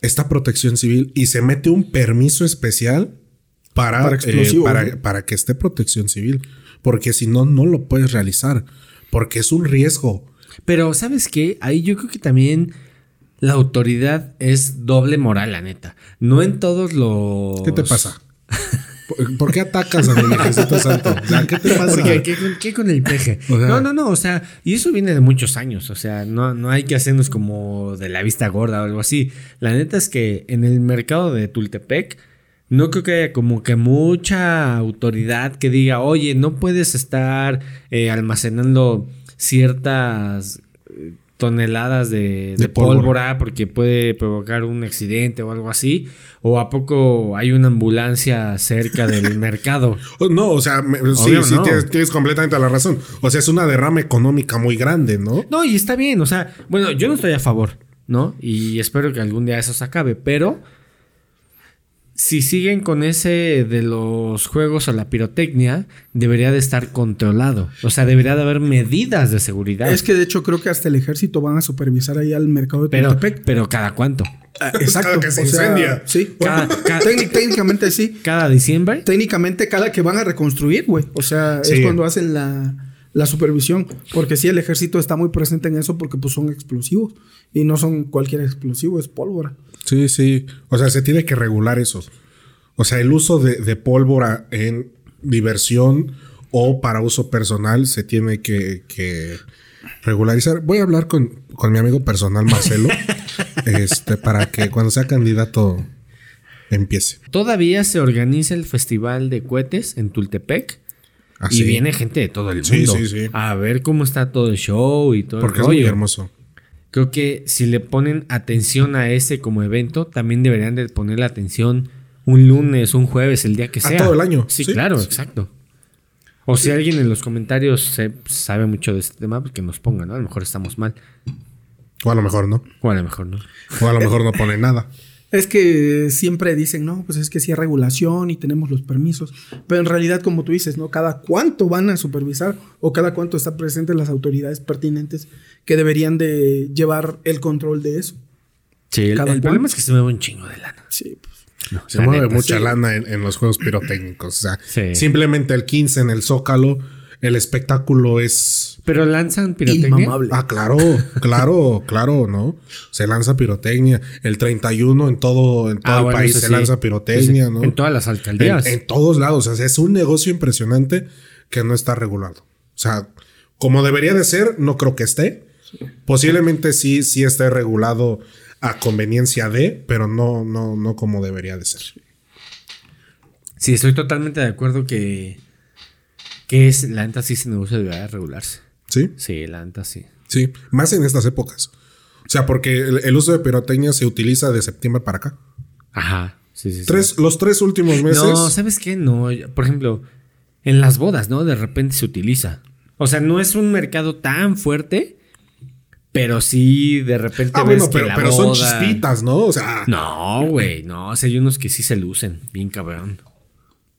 está protección civil y se mete un permiso especial para, Para eh, para, ¿no? para que esté protección civil, porque si no, no lo puedes realizar, porque es un riesgo. Pero, ¿sabes qué? Ahí yo creo que también la autoridad es doble moral, la neta. No en todos los. ¿Qué te pasa? ¿Por, qué atacas a mi Jesús Santo? O sea, ¿Qué te pasa? Porque, ¿qué, con- qué con el peje? O sea- no, no, no, o sea, y eso viene de muchos años, o sea, no, no hay que hacernos como de la vista gorda o algo así. La neta es que en el mercado de Tultepec, no creo que haya como que mucha autoridad que diga, oye, no puedes estar eh, almacenando ciertas toneladas de, de De pólvora. pólvora porque puede provocar un accidente o algo así. O a poco hay una ambulancia cerca del mercado. Oh, No, o sea, me- sí, sí, tienes, tienes completamente la razón. O sea, es una derrama económica muy grande, ¿no? No, y está bien, o sea, bueno, yo no estoy a favor, ¿no? Y espero que algún día eso se acabe, pero si siguen con ese de los juegos o la pirotecnia, debería de estar controlado. O sea, debería de haber medidas de seguridad. Es que de hecho creo que hasta el ejército van a supervisar ahí al mercado de pero, Tultepec. pero cada cuánto? Ah, Exacto. Cada que se o sea, incendia. sí. Cada- Bueno, cada- técnic- técnicamente sí. Cada diciembre. Técnicamente cada que van a reconstruir, güey. O sea, Sí. es cuando hacen la, la supervisión. Porque sí, el ejército está muy presente en eso porque pues son explosivos. Y no son cualquier explosivo, es pólvora. Sí, sí. O sea, se tiene que regular eso. O sea, el uso de, de pólvora en diversión o para uso personal se tiene que, que regularizar. Voy a hablar con, con mi amigo personal Marcelo, este, para que cuando sea candidato empiece. Todavía se organiza el festival de cohetes en Tultepec. Ah, y sí. viene gente de todo el mundo sí, sí. a ver cómo está todo el show y todo Porque el es muy rollo. hermoso. Creo que si le ponen atención a ese como evento, también deberían de ponerle atención un lunes, un jueves, el día que A sea. todo el año, Sí, sí. claro, exacto. O si alguien en los comentarios se- sabe mucho de este tema, pues que nos ponga, ¿no? A lo mejor estamos mal. O a lo mejor no. O a lo mejor no. O a lo mejor no pone nada. Es que siempre dicen, no, pues es que sí hay regulación y tenemos los permisos. Pero en realidad, como tú dices, ¿no? Cada cuánto van a supervisar o cada cuánto están presentes las autoridades pertinentes que deberían de llevar el control de eso. Sí, el, el problema es que se mueve un chingo de lana. Sí, pues. Se La mueve neta, mucha sí. lana en, en los juegos pirotécnicos. O sea, Sí. simplemente el 15 en el Zócalo, el espectáculo es. Pero lanzan pirotecnia. Inmamable. Ah, claro, claro, claro, ¿no? Se lanza pirotecnia. El 31 en todo, en todo Ah, el bueno, país se sí. lanza pirotecnia, Sí, ¿no? En todas las alcaldías. En, en todos lados. O sea, es un negocio impresionante que no está regulado. O sea, como debería de ser, no creo que esté. Posiblemente sí, sí esté regulado a conveniencia de, pero no, no, no como debería de ser. Sí, estoy totalmente de acuerdo que, que es, la neta sí ese negocio debería regularse. ¿Sí? Sí, la neta sí. Sí. Más en estas épocas. O sea, porque el, el uso de pirotecnia se utiliza de septiembre para acá. Ajá. Sí, sí, sí. Tres, los tres últimos meses. No, ¿sabes qué? No, por ejemplo, en las bodas, ¿no? De repente se utiliza. O sea, no es un mercado tan fuerte, pero sí de repente ah, ves bueno, que pero, la pero son chispitas, ¿no? O sea, No, güey, no, o sea, hay unos que sí se lucen, bien cabrón.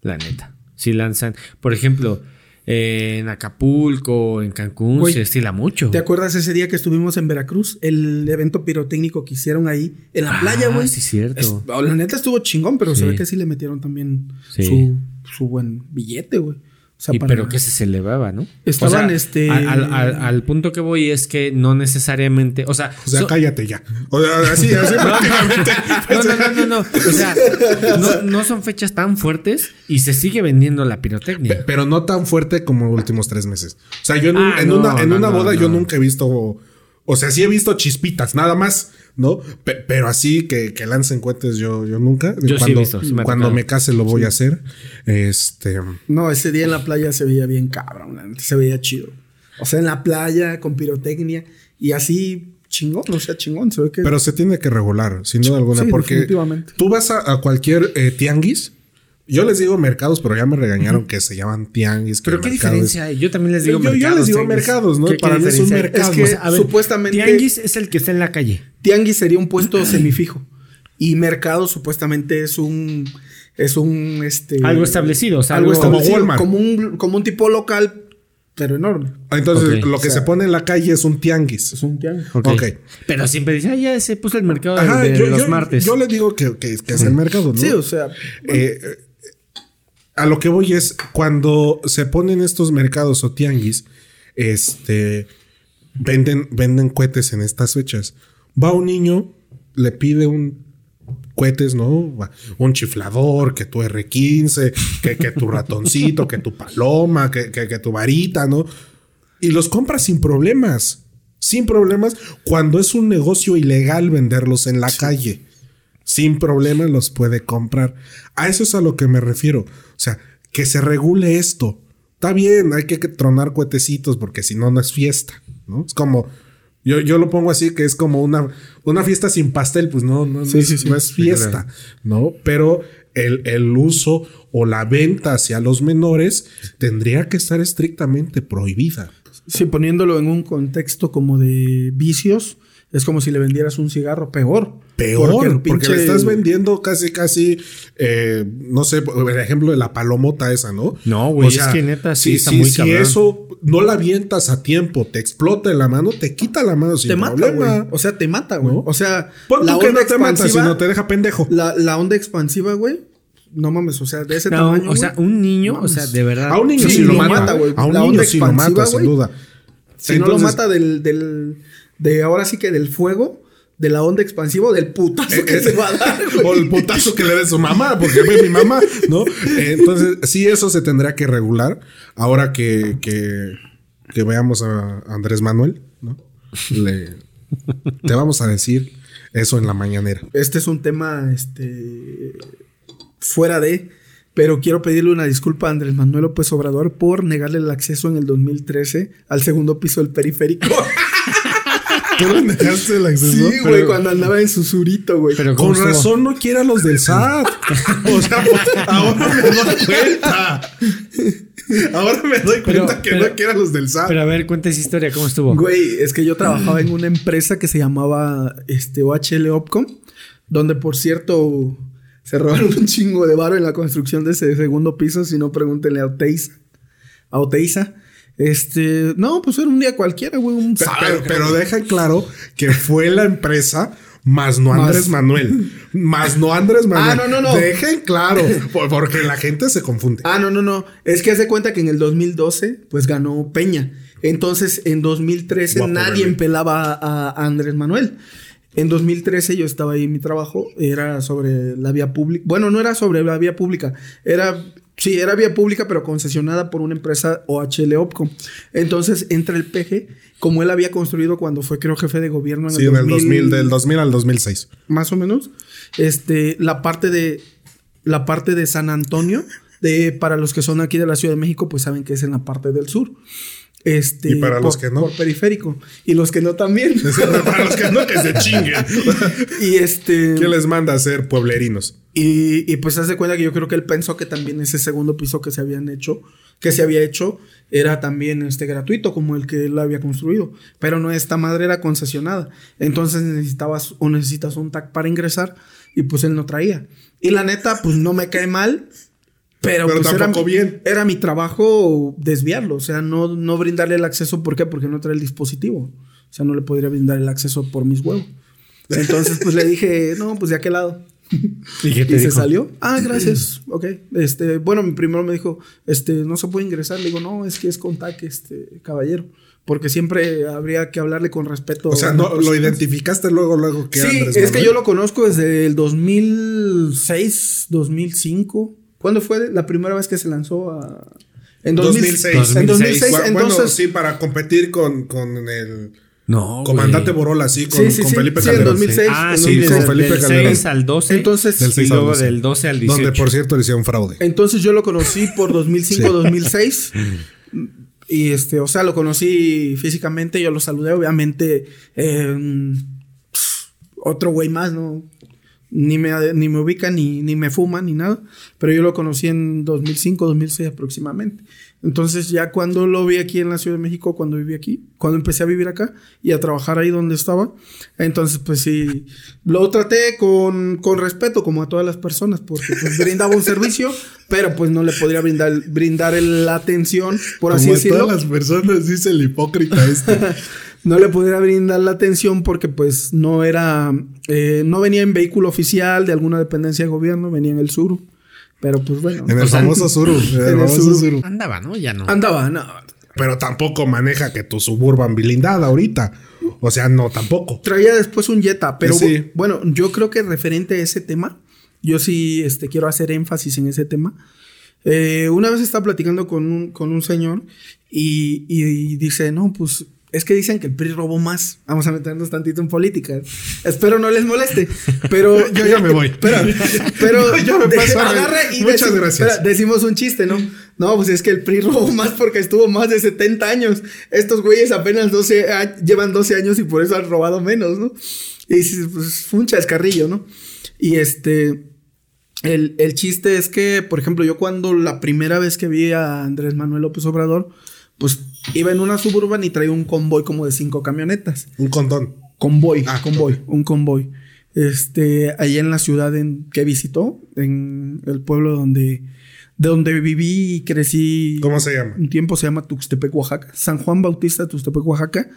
La neta. Sí lanzan, por ejemplo, eh, en Acapulco, en Cancún, se estila mucho. ¿Te acuerdas ese día que estuvimos en Veracruz? El evento pirotécnico que hicieron ahí en la Ah, playa, güey. sí, cierto. Es- la neta estuvo chingón, pero se Sí. ve que sí le metieron también Sí. su, su buen billete, güey. O sea, Y para- pero que se celebraba, ¿no? Estaban, O sea, este- Al, al- al- al punto que voy es que no necesariamente. O sea. o sea so- cállate ya. O sea, así, así prácticamente. no, no, no, no, no. O sea, no, no son fechas tan fuertes y se sigue vendiendo la pirotecnia. Pero no tan fuerte como los últimos tres meses. O sea, yo en, un- Ah, en no, una, en no, una no, boda yo nunca he visto. O sea, sí he visto chispitas, nada más, ¿no? Pe- pero así que, que lancen cohetes, yo, yo nunca. Yo sí he cuando, visto, sí me Cuando me case lo voy a hacer. Este. No, ese día en la playa se veía bien cabrón, se veía chido. O sea, en la playa con pirotecnia y así chingón, o sea, chingón, se ve que... Pero se tiene que regular, sin duda alguna, Sí, porque definitivamente. tú vas a, a cualquier eh, tianguis. Yo les digo mercados, pero ya me regañaron que se llaman tianguis. que Pero qué mercados- diferencia hay. Yo también les digo Yo- yo mercados. les digo tianguis. mercados, ¿no? ¿Qué- qué Para mí es un mercado. Es que O sea, a ver, supuestamente- Tianguis es el que está en la calle. Tianguis sería un puesto semifijo. Y mercado supuestamente es un. Es un. Este, Algo establecido, o sea, algo algo- Como establecido. Walmart. Como un, como un tipo local, pero enorme. Entonces, Ok. lo que O sea- se pone en la calle es un tianguis. Es un tianguis. Ok. Ok. Pero siempre dicen, ah, ya se puso el mercado de- Ajá, de, yo, los yo- martes. yo le digo que, que- que es el mercado, ¿no? Sí, o sea. Eh, eh, a lo que voy es cuando se ponen estos mercados o tianguis, este venden, venden cohetes en estas fechas. Va un niño, le pide un cohetes, ¿no? Un chiflador, que tu R15, que, que tu ratoncito, que tu paloma, que, que- que tu varita, ¿no? Y los compra sin problemas. Sin problemas cuando es un negocio ilegal venderlos en la calle sin problema los puede comprar. A eso es a lo que me refiero. O sea, que se regule esto. Está bien, hay que, tronar cuetecitos porque si no, no es fiesta, ¿no? Es como, yo, yo lo pongo así, que es como una, una fiesta sin pastel, pues no, no, no Sí, es, sí, sí. no es fiesta, ¿no? Pero el, el uso o la venta hacia los menores tendría que estar estrictamente prohibida. Sí, poniéndolo en un contexto como de vicios, es como si le vendieras un cigarro peor. Peor, porque, pinche- le estás vendiendo casi, casi, eh, no sé, por ejemplo, de la palomota esa, ¿no? No, güey, es que neta sí si, está si- muy si eso no la avientas a tiempo, te explota en la mano, te quita la mano sin Te mata, problema. güey. O sea, te mata, güey. ¿No? O sea, Pon tú la que onda no te mata, sino te deja pendejo. La, la onda expansiva, güey, no mames, o sea, de ese No, tamaño. o sea, un niño, o sea, de verdad. A un niño Sí, sí, lo mata, güey. A un La niño sí lo mata, sin duda. Si no lo mata del, del, de ahora sí que del fuego, de la onda expansiva del putazo que Eh, se va a dar, güey. O el putazo que le dé su mamá, porque ve mi mamá, ¿no? Eh, Entonces, sí, eso se tendría que regular. Ahora que, que, que veamos a Andrés Manuel, ¿no? Le, te vamos a decir eso en la mañanera. Este es un tema, este, fuera de, pero quiero pedirle una disculpa a Andrés Manuel López Obrador por negarle el acceso en el 2013 al segundo piso del periférico. ¿Tú le negaste el acceso? sí, güey, Pero- cuando andaba en su surito, güey. Pero ¿cómo Con estuvo? razón no quiere a los del SAT. O sea, ahora me doy cuenta. Ahora me doy Pero- cuenta que pero- no quiere a los del SAT. Pero a ver, cuenta esa historia, ¿cómo estuvo? Güey, es que yo trabajaba en una empresa que se llamaba este, OHL Opcom, donde por cierto se robaron un chingo de varo en la construcción de ese segundo piso, si no pregúntenle a Oteiza. A Oteiza. Este, no, pues era un día cualquiera, güey, un Pero, pero, deja claro que fue la empresa más no Más- Andrés Manuel. Más no Andrés Manuel. Ah, no, no, no. Dejen claro. por- Porque la gente se confunde. Ah, no, no, no. Es que hace cuenta que en el 2012, pues ganó Peña. Entonces, en 2013 Guapo, nadie bebé. pelaba a, a Andrés Manuel. En 2013 yo estaba ahí en mi trabajo, era sobre la vía pública. Bueno, no era sobre la vía pública, era, sí, era vía pública, pero concesionada por una empresa OHL Opcom. Entonces entra el PG, como él había construido cuando fue, creo, jefe de gobierno en Sí, el en el 2000, 2000, del 2000 al 2006. más o menos. Este, la parte de la parte de San Antonio, de para los que son aquí de la Ciudad de México, pues saben que es en la parte del sur. Este, Y para los que no. por periférico y los que no también. Para los que no, que se chinguen. y este ¿Quién les manda a ser pueblerinos? y, y pues hace cuenta que yo creo que él pensó que también ese segundo piso que se habían hecho, que se había hecho, era también este gratuito, como el que él había construido. Pero no, esta madre era concesionada. Entonces necesitabas o necesitas un tag para ingresar, y pues él no traía. Y la neta, pues no me cae mal. Pero, Pero pues era, tampoco bien. era mi trabajo desviarlo, o sea, no, no brindarle el acceso. ¿Por qué? Porque no trae el dispositivo. O sea, no le podría brindar el acceso por mis huevos. Entonces, pues le dije, no, pues de aquel lado. ¿Y qué Y te se dijo? salió. Ah, gracias. Ok. Este, bueno, mi primero me dijo, este, no se puede ingresar. Le digo, no, es que es contact, este, caballero. Porque siempre habría que hablarle con respeto. O sea, no, lo identificaste luego, luego que Sí, era Andrés es que yo lo conozco desde el 2006, 2005. ¿Cuándo fue la primera vez que se lanzó a... En 2006. 2006. En 2006, Bueno, entonces... sí, para competir con, con el No, comandante güey. Borola, sí, con, Sí, sí, con sí. Felipe Sí, en Calderón. 2006. Ah, en sí, 2006. con del- Felipe del Calderón. 6 al 12. Entonces- Del y 6 al luego 12. del 12 al 18. Donde, por cierto, le hicieron fraude. Entonces yo lo conocí por 2005, 2006. Y este, o sea, lo conocí físicamente, yo lo saludé, obviamente. eh, otro güey más, ¿no? Ni me, ni me ubica, ni, ni me fuma, ni nada. Pero yo lo conocí en 2005, 2006 aproximadamente. Entonces, ya cuando lo vi aquí en la Ciudad de México, cuando viví aquí, cuando empecé a vivir acá y a trabajar ahí donde estaba, entonces, pues sí, lo traté con, con respeto, como a todas las personas, porque pues brindaba un servicio, pero pues no le podría brindar, brindar la atención, por así Como a decirlo. todas las personas, dice el hipócrita este. No le pudiera brindar la atención porque pues no era, eh, no venía en vehículo oficial de alguna dependencia de gobierno, venía en el sur. Pero pues bueno, En el famoso Suru. En el famoso Suru. Suru. Andaba, ¿no? Ya no. andaba, no. Pero tampoco maneja que tu suburban blindada ahorita. O sea, no, tampoco. Traía después un Jetta, pero Sí. bu- bueno, yo creo que referente a ese tema, yo sí este, quiero hacer énfasis en ese tema. Eh, una vez estaba platicando con un, con un señor y, y dice, no, pues es que dicen que el PRI robó más. Vamos a meternos tantito en política. Espero no les moleste, pero Yo ya me voy. Pero, pero Yo me de- paso re- agarra y Muchas deci- gracias. espera, decimos un chiste, ¿no? No, pues es que el PRI robó más porque estuvo más de 70 años. Estos güeyes apenas 12 a- llevan 12 años y por eso han robado menos, ¿no? Y dices, pues fue un chascarrillo, ¿no? Y este, el, el chiste es que, por ejemplo, yo cuando la primera vez que vi a Andrés Manuel López Obrador, pues iba en una suburban y traía un convoy como de cinco camionetas. Un condón. Convoy, Ah, convoy, un convoy. Este, allá en la ciudad en, que visitó, en el pueblo donde, de donde viví y crecí. ¿Cómo se llama? Un tiempo se llama Tuxtepec, Oaxaca. San Juan Bautista, Tuxtepec, Oaxaca.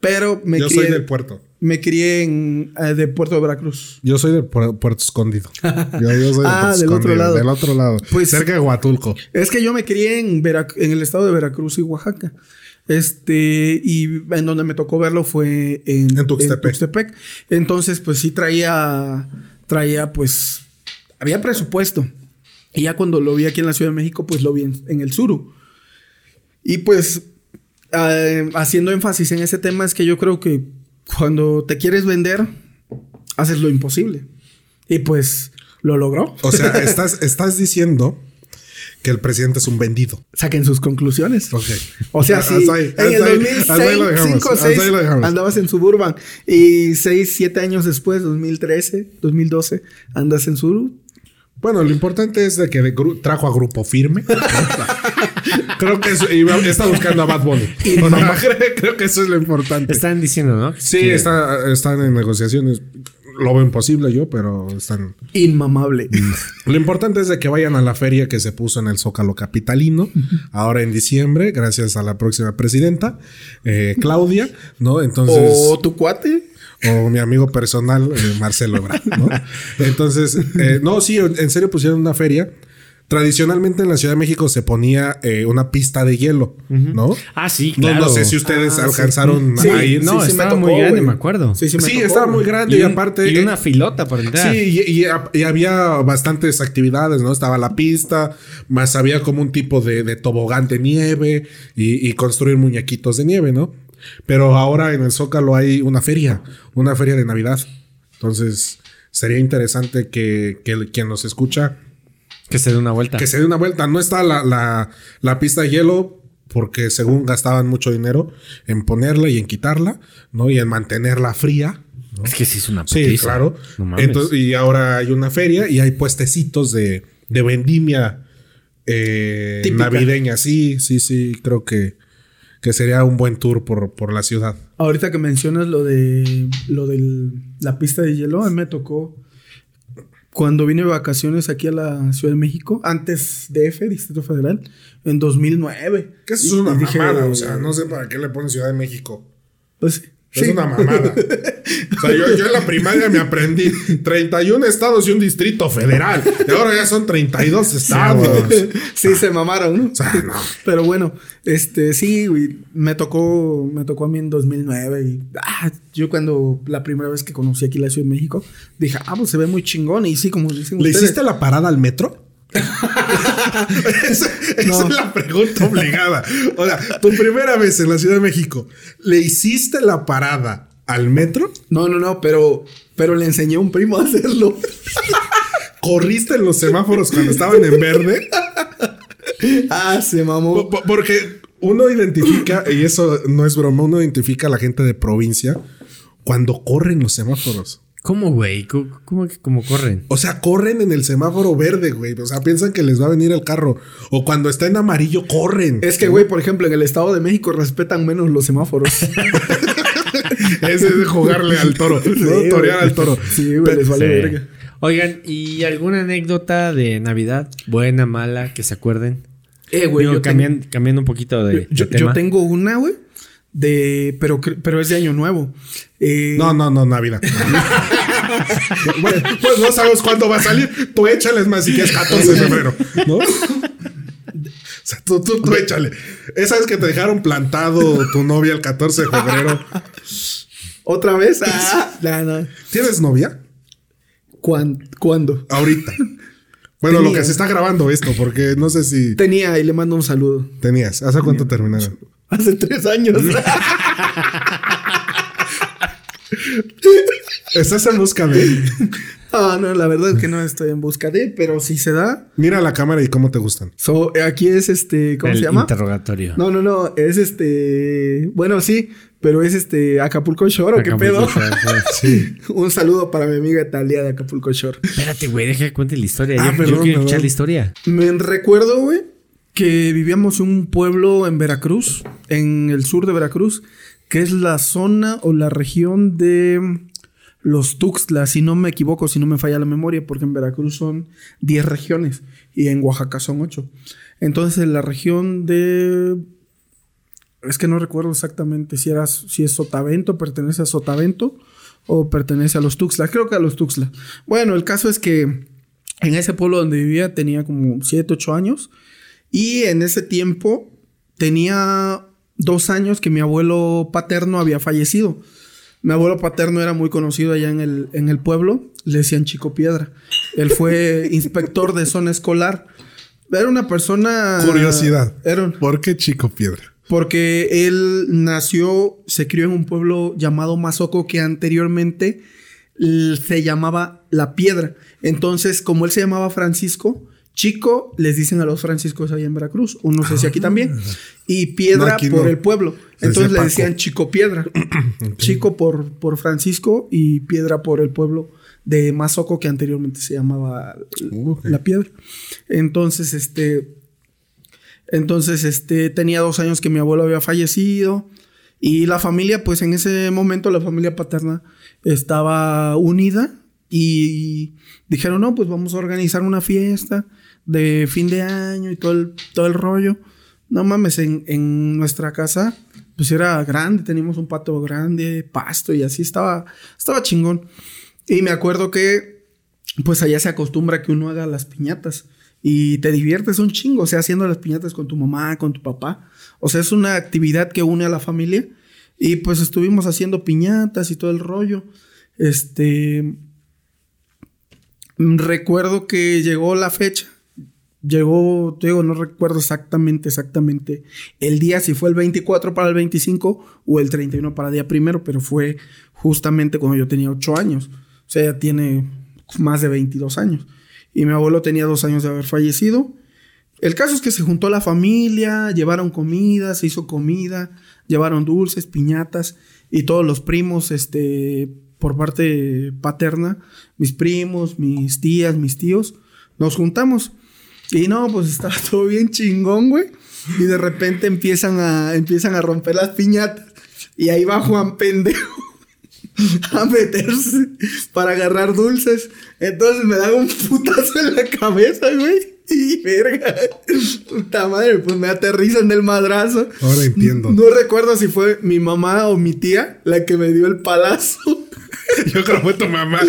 Pero me Yo crié, soy del puerto. me crié en, eh, de Puerto de Veracruz. Yo soy del pu- puerto escondido. Yo, yo soy Ah, Puerto del otro lado. Del otro lado. Pues- cerca de Huatulco. Es que yo me crié en, Vera- en el estado de Veracruz y Oaxaca. Este, y en donde me tocó verlo fue en, En Tuxtepec. Tuxtepec. Entonces, pues sí traía, traía, pues, había presupuesto. Y ya cuando lo vi aquí en la Ciudad de México, pues lo vi en, en el Suru. Y pues, eh, haciendo énfasis en ese tema, es que yo creo que cuando te quieres vender, haces lo imposible. Y pues, lo logró. O sea, estás, estás diciendo que el presidente es un vendido. Saquen sus conclusiones. Ok. O sea, si Hasta ahí, en el hasta ahí, hasta ahí lo 2006, dejamos, 5, hasta 6 ahí lo dejamos. andabas en Suburban y 6, 7 años después, 2013, 2012, andas en Suru. Bueno, lo importante es de que de trajo a Grupo Firme. creo que eso, iba- está buscando a Bad Bunny. O sea, creo, que eso es lo importante. Están diciendo, ¿no? sí, está- están en negociaciones. Lo veo imposible yo, pero están... Inmamable. Lo importante es de que vayan a la feria que se puso en el Zócalo Capitalino, ahora en diciembre, gracias a la próxima presidenta, eh, Claudia, ¿no? Entonces... o tu cuate. o mi amigo personal, eh, Marcelo Ebrard, ¿no? Entonces, eh, no, sí, en serio pusieron una feria. Tradicionalmente en la Ciudad de México se ponía eh, una pista de hielo, ¿no? Ah, sí, No- claro. No, sé si ustedes Ah, sí. alcanzaron Sí, a ir. no, me estaba tocó, muy grande, me acuerdo. Sí, sí, me Sí, tocó, estaba muy grande y, un- aparte... Y eh, una filota para entrar. Sí, y, y- y había bastantes actividades, ¿no? Estaba la pista, más había como un tipo de, de tobogán de nieve y, y construir muñequitos de nieve, ¿no? Pero ahora en el Zócalo hay una feria, una feria de Navidad. Entonces, sería interesante que, que quien nos escucha, Que se dé una vuelta. que se dé una vuelta. No está la, la, la pista de hielo porque según gastaban mucho dinero en ponerla y en quitarla, ¿no? Y en mantenerla fría. Es que sí es una Sí, putiza. claro. No mames. Entonces, y ahora hay una feria y hay puestecitos de, de vendimia eh, navideña. Sí, sí, sí, creo que, que sería un buen tour por, por la ciudad. Ahorita que mencionas lo de lo de la pista de hielo, a mí me tocó cuando vine de vacaciones aquí a la Ciudad de México, antes de F, Distrito Federal, en 2009. Que eso es una dije, mamada, o sea, no sé para qué le ponen Ciudad de México. Pues, Es una mamada. O sea, yo, yo en la primaria me aprendí 31 estados y un distrito federal. Y ahora ya son 32 estados. sí, se mamaron, ¿no? O sea, no. Pero bueno, este, sí, güey, me tocó, me tocó a mí en 2009 y ah, yo cuando la primera vez que conocí aquí la Ciudad de México, dije, ah, pues se ve muy chingón y sí, como dicen ¿Le ustedes. hiciste la parada al metro? esa esa No. es la pregunta obligada. O sea, tu primera vez en la Ciudad de México, ¿le hiciste la parada al metro? No, no, no, pero, pero le enseñé a un primo a hacerlo. ¿Corriste en los semáforos cuando estaban en verde? ah, se mamó. Po- po- Porque uno identifica, y eso no es broma, uno identifica a la gente de provincia cuando corren los semáforos. ¿Cómo, güey? ¿Cómo, cómo, corren? O sea, corren en el semáforo verde, güey. O sea, piensan que les va a venir el carro. O cuando está en amarillo, corren. Es que, güey, por ejemplo, en el Estado de México respetan menos los semáforos. Ese es de jugarle al toro. Sí. Torear al toro. Sí, güey, les vale Sí. verga. Oigan, ¿y alguna anécdota de Navidad? Buena, mala, que se acuerden. Eh, güey, yo, cambian- cambiando un poquito de, yo, de yo tema. tengo una, güey, de, pero, pero es de Año Nuevo. Eh, No, no, no, Navidad. bueno, pues no sabemos cuándo va a salir. Tú échales más si quieres 14 de febrero, ¿no? O sea, tú, tú, tú échale. Esa vez que te dejaron plantado tu novia el 14 de febrero. ¿Otra vez? Ah, no, no. ¿Tienes novia? ¿Cuán- ¿Cuándo? Ahorita. Bueno, lo que se está grabando esto, porque no sé si Tenía y le mando un saludo. tenías. ¿Hace cuánto terminaron? Hace tres años. Estás en busca de. Ah, no, la verdad es que no estoy en busca de, pero si se da. Mira la cámara y cómo te gustan. So, aquí es este, ¿cómo El se llama? interrogatorio. No, no, no, es este, bueno, sí, pero es este Acapulco Shore, ¿o qué pedo? Shore, sí. Sí. Un saludo para mi amiga Talia de Acapulco Shore. Espérate, güey, deja que cuente la historia. Ah, yo, yo perdón, quiero escuchar la historia. Me recuerdo, güey, que vivíamos en un pueblo en Veracruz, en el sur de Veracruz, que es la zona o la región de los Tuxtlas, si no me equivoco, si no me falla la memoria, porque en Veracruz son 10 regiones y en Oaxaca son 8. Entonces, en la región de es que no recuerdo exactamente si era si es Sotavento, pertenece a Sotavento o pertenece a los Tuxtla. Creo que a los Tuxtla. Bueno, el caso es que en ese pueblo donde vivía tenía como 7, 8 años y en ese tiempo tenía dos años que mi abuelo paterno había fallecido. Mi abuelo paterno era muy conocido allá en el, en el pueblo, le decían Chico Piedra. Él fue inspector de zona escolar. Era una persona... Curiosidad. Era un- ¿Por qué Chico Piedra? porque él nació, se crió en un pueblo llamado Mazoco que anteriormente se llamaba La Piedra. Entonces, como él se llamaba Francisco, Chico les dicen a los franciscos allá en Veracruz, o no sé si aquí también, y Piedra No, por no. el pueblo. Entonces le decían. Chico Piedra. Chico por, por Francisco y Piedra por el pueblo de Mazoco que anteriormente se llamaba Uh. La Piedra. Entonces, este... Entonces, este, tenía dos años que mi abuelo había fallecido. Y la familia, pues en ese momento, la familia paterna estaba unida. Y dijeron, no, pues vamos a organizar una fiesta de fin de año y todo el, todo el rollo. No mames, en, en nuestra casa, pues era grande, teníamos un patio grande, pasto y así estaba, estaba chingón. Y me acuerdo que, pues allá se acostumbra que uno haga las piñatas y te diviertes un chingo, o sea, haciendo las piñatas con tu mamá, con tu papá. O sea, es una actividad que une a la familia. Y pues estuvimos haciendo piñatas y todo el rollo. Este. Recuerdo que llegó la fecha. Llegó, te digo, no recuerdo exactamente, exactamente el día, si fue el 24 para el 25 o el 31 para el día primero, pero fue justamente cuando yo tenía 8 años. O sea, ya tiene más de 22 años. Y mi abuelo tenía dos años de haber fallecido. El caso es que se juntó la familia, llevaron comida, se hizo comida, llevaron dulces, piñatas y todos los primos, este, por parte paterna, mis primos, mis tías, mis tíos, nos juntamos. Y no, pues estaba todo bien chingón, güey. Y de repente empiezan a, empiezan a romper las piñatas. Y ahí va Juan Pendejo a meterse para agarrar dulces. Entonces me dan un putazo en la cabeza, güey. Y verga. Puta madre, pues me aterrizan del madrazo. Ahora entiendo. No recuerdo si fue mi mamá o mi tía la que me dio el palazo. Yo creo que fue tu mamá.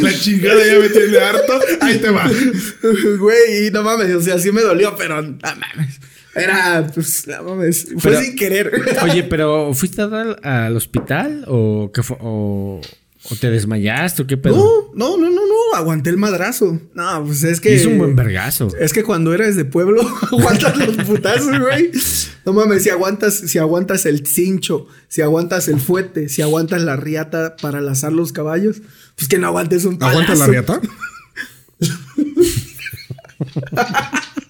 La chingada ya me tiene harto. Ahí te va. Güey, y no mames, o sea, sí me dolió, pero no mames. Era, pues, no mames. Fue Pero- sin querer. Oye, pero ¿fuiste al hospital o qué fue? O, o te desmayaste o qué pedo? No, no, no, no, no. Aguanté el madrazo. No, pues es que. Es un buen vergazo. Es que cuando eres de pueblo, aguantas los putazos, güey. No mames, si aguantas, si aguantas el cincho, si aguantas el fuete, si aguantas la riata para lazar los caballos, pues que no aguantes un palazo. ¿Aguanta la riata?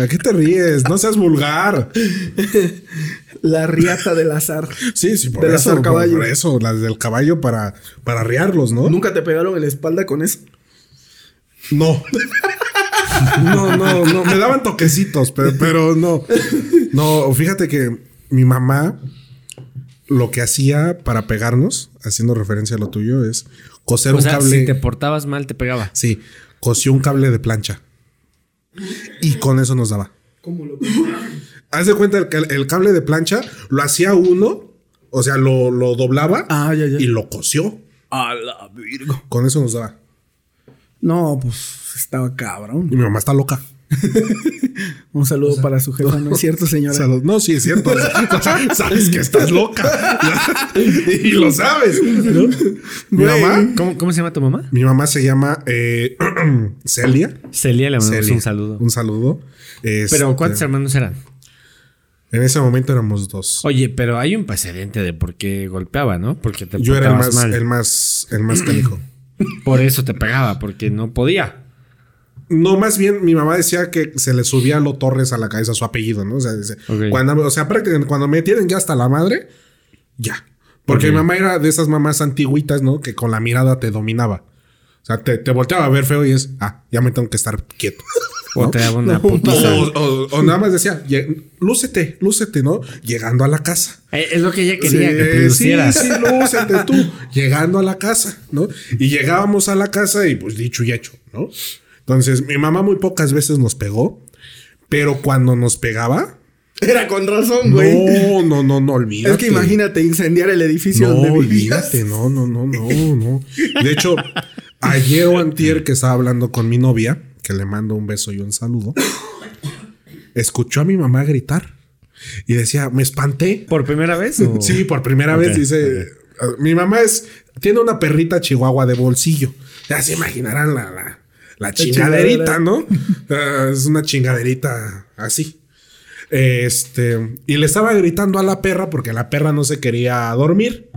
¿A qué te ríes? No seas vulgar. La riata del azar. Sí, sí, por De eso. lazar Por, caballos. por eso, las del caballo para, para arriarlos, ¿no? ¿Nunca te pegaron en la espalda con eso? No. No, no, no. Me daban toquecitos, pero, pero no. No, fíjate que mi mamá lo que hacía para pegarnos, haciendo referencia a lo tuyo, es coser O un sea, cable. si te portabas mal, te pegaba. Sí, cosió un cable de plancha. Y con eso nos daba. ¿Cómo lo Haz de cuenta el, el cable de plancha lo hacía uno, o sea, lo, lo doblaba Ah, ya, ya. y lo cosió. A la virgo. Con eso nos daba. No, pues estaba cabrón. Y mi mamá está loca. Un saludo para su jefa, ¿no es cierto, señora? Salud. No, sí, es cierto. Sabes que estás loca. y lo sabes. ¿no? Mi mamá, ¿Cómo, cómo se llama tu mamá? mi mamá se llama eh, Celia. Celia, le mandamos Celia. un saludo. Un saludo. Este, Pero ¿cuántos hermanos eran? En ese momento éramos dos. Oye, pero hay un precedente de por qué golpeaba, ¿no? Porque te Yo era el más, mal. el más, el más canijo. Por eso te pegaba, porque no podía. No, más bien mi mamá decía que se le subía lo Torres a la cabeza su apellido, ¿no? O sea, dice, cuando, o sea, prácticamente cuando me tienen ya hasta la madre, ya. Porque mi mamá era de esas mamás antiguitas, ¿no? Que con la mirada te dominaba. O sea, te, te volteaba a ver feo y es, ah, ya me tengo que estar quieto. O ¿no? te daba una putiza. O, o- o nada más decía, "Lle- lúcete, lúcete, ¿no? Llegando a la casa. Eh, es lo que ella quería, que te Sí, lucieras. Sí, sí, lúcete tú. Llegando a la casa, ¿no? Y llegábamos a la casa y pues dicho y hecho, ¿no? Entonces, mi mamá muy pocas veces nos pegó, pero cuando nos pegaba, Era con razón, güey. No, no, no, no, olvídate. Es que imagínate incendiar el edificio No, donde vivías. olvídate, no, no, no, no, no. De hecho, ayer o antier que estaba hablando con mi novia, que le mando un beso y un saludo, escuchó a mi mamá gritar y decía, me espanté. ¿Por primera vez? o- Sí, por primera vez dice, mi mamá es, tiene una perrita chihuahua de bolsillo. Ya se imaginarán la, la, la chingaderita. ¿no? Ah, es una chingaderita así. Este, y le estaba gritando a la perra porque la perra no se quería dormir.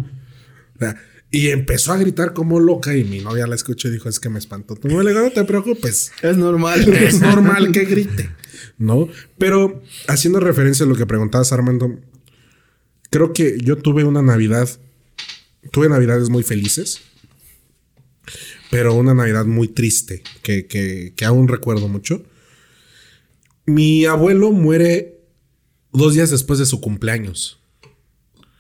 Y empezó a gritar como loca y mi novia la escuchó y dijo, es que me espantó. Tú digo, no te preocupes. Es normal. Es normal que grite, ¿no? Pero haciendo referencia a lo que preguntabas, Armando, creo que yo tuve una Navidad, tuve Navidades muy felices, pero una Navidad muy triste, que, que, que aún recuerdo mucho. Mi abuelo muere dos días después de su cumpleaños.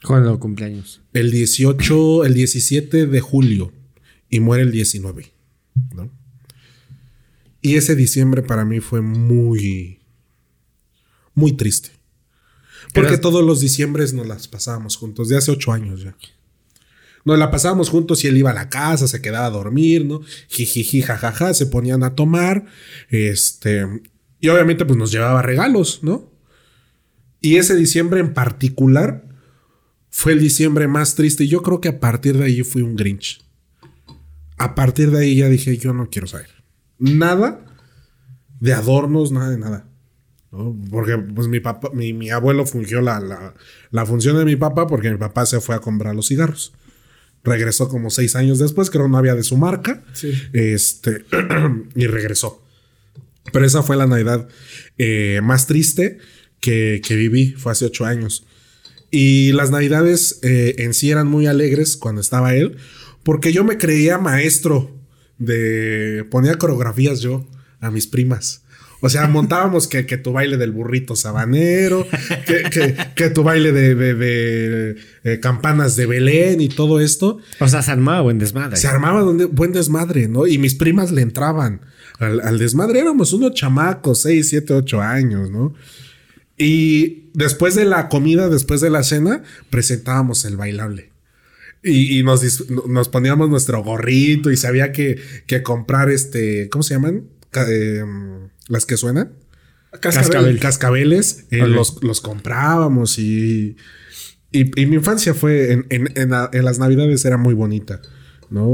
¿Cuándo cumpleaños? El 18, el 17 de julio y muere el 19, ¿no? Y ese diciembre para mí fue muy, muy triste. Porque todos los diciembres nos las pasábamos juntos, de hace ocho años ya. Nos la pasábamos juntos y él iba a la casa, se quedaba a dormir, ¿no? Jijiji, jajaja, se ponían a tomar, este, y obviamente pues nos llevaba regalos, ¿no? Y ese diciembre en particular fue el diciembre más triste. Y yo creo que a partir de ahí fui un Grinch. A partir de ahí ya dije, yo no quiero saber. Nada de adornos, nada de nada. Porque pues mi papá, mi, mi abuelo fungió la, la, la función de mi papá porque mi papá se fue a comprar los cigarros. Regresó como seis años después, creo no había de su marca. Sí. Este, y regresó. Pero esa fue la Navidad eh, más triste que, que viví, fue hace ocho años. Y las Navidades eh, en sí eran muy alegres cuando estaba él, porque yo me creía maestro de... ponía coreografías yo a mis primas. O sea, montábamos que, que tu baile del burrito sabanero, que, que- que tu baile de, de- de, eh, campanas de Belén y todo esto. O sea, se armaba buen desmadre. Se armaba buen desmadre, ¿no? Y mis primas le entraban al, al desmadre. Éramos unos chamacos, 6, 7, 8 años, ¿no? Y después de la comida, después de la cena, presentábamos el bailable. Y, y nos, nos poníamos nuestro gorrito y sabía que, que comprar este, ¿cómo se llaman? Eh, las que suenan. Cascabel. Cascabeles, eh, los, los comprábamos y, y, y mi infancia fue en, en- en la- en las navidades era muy bonita, ¿no?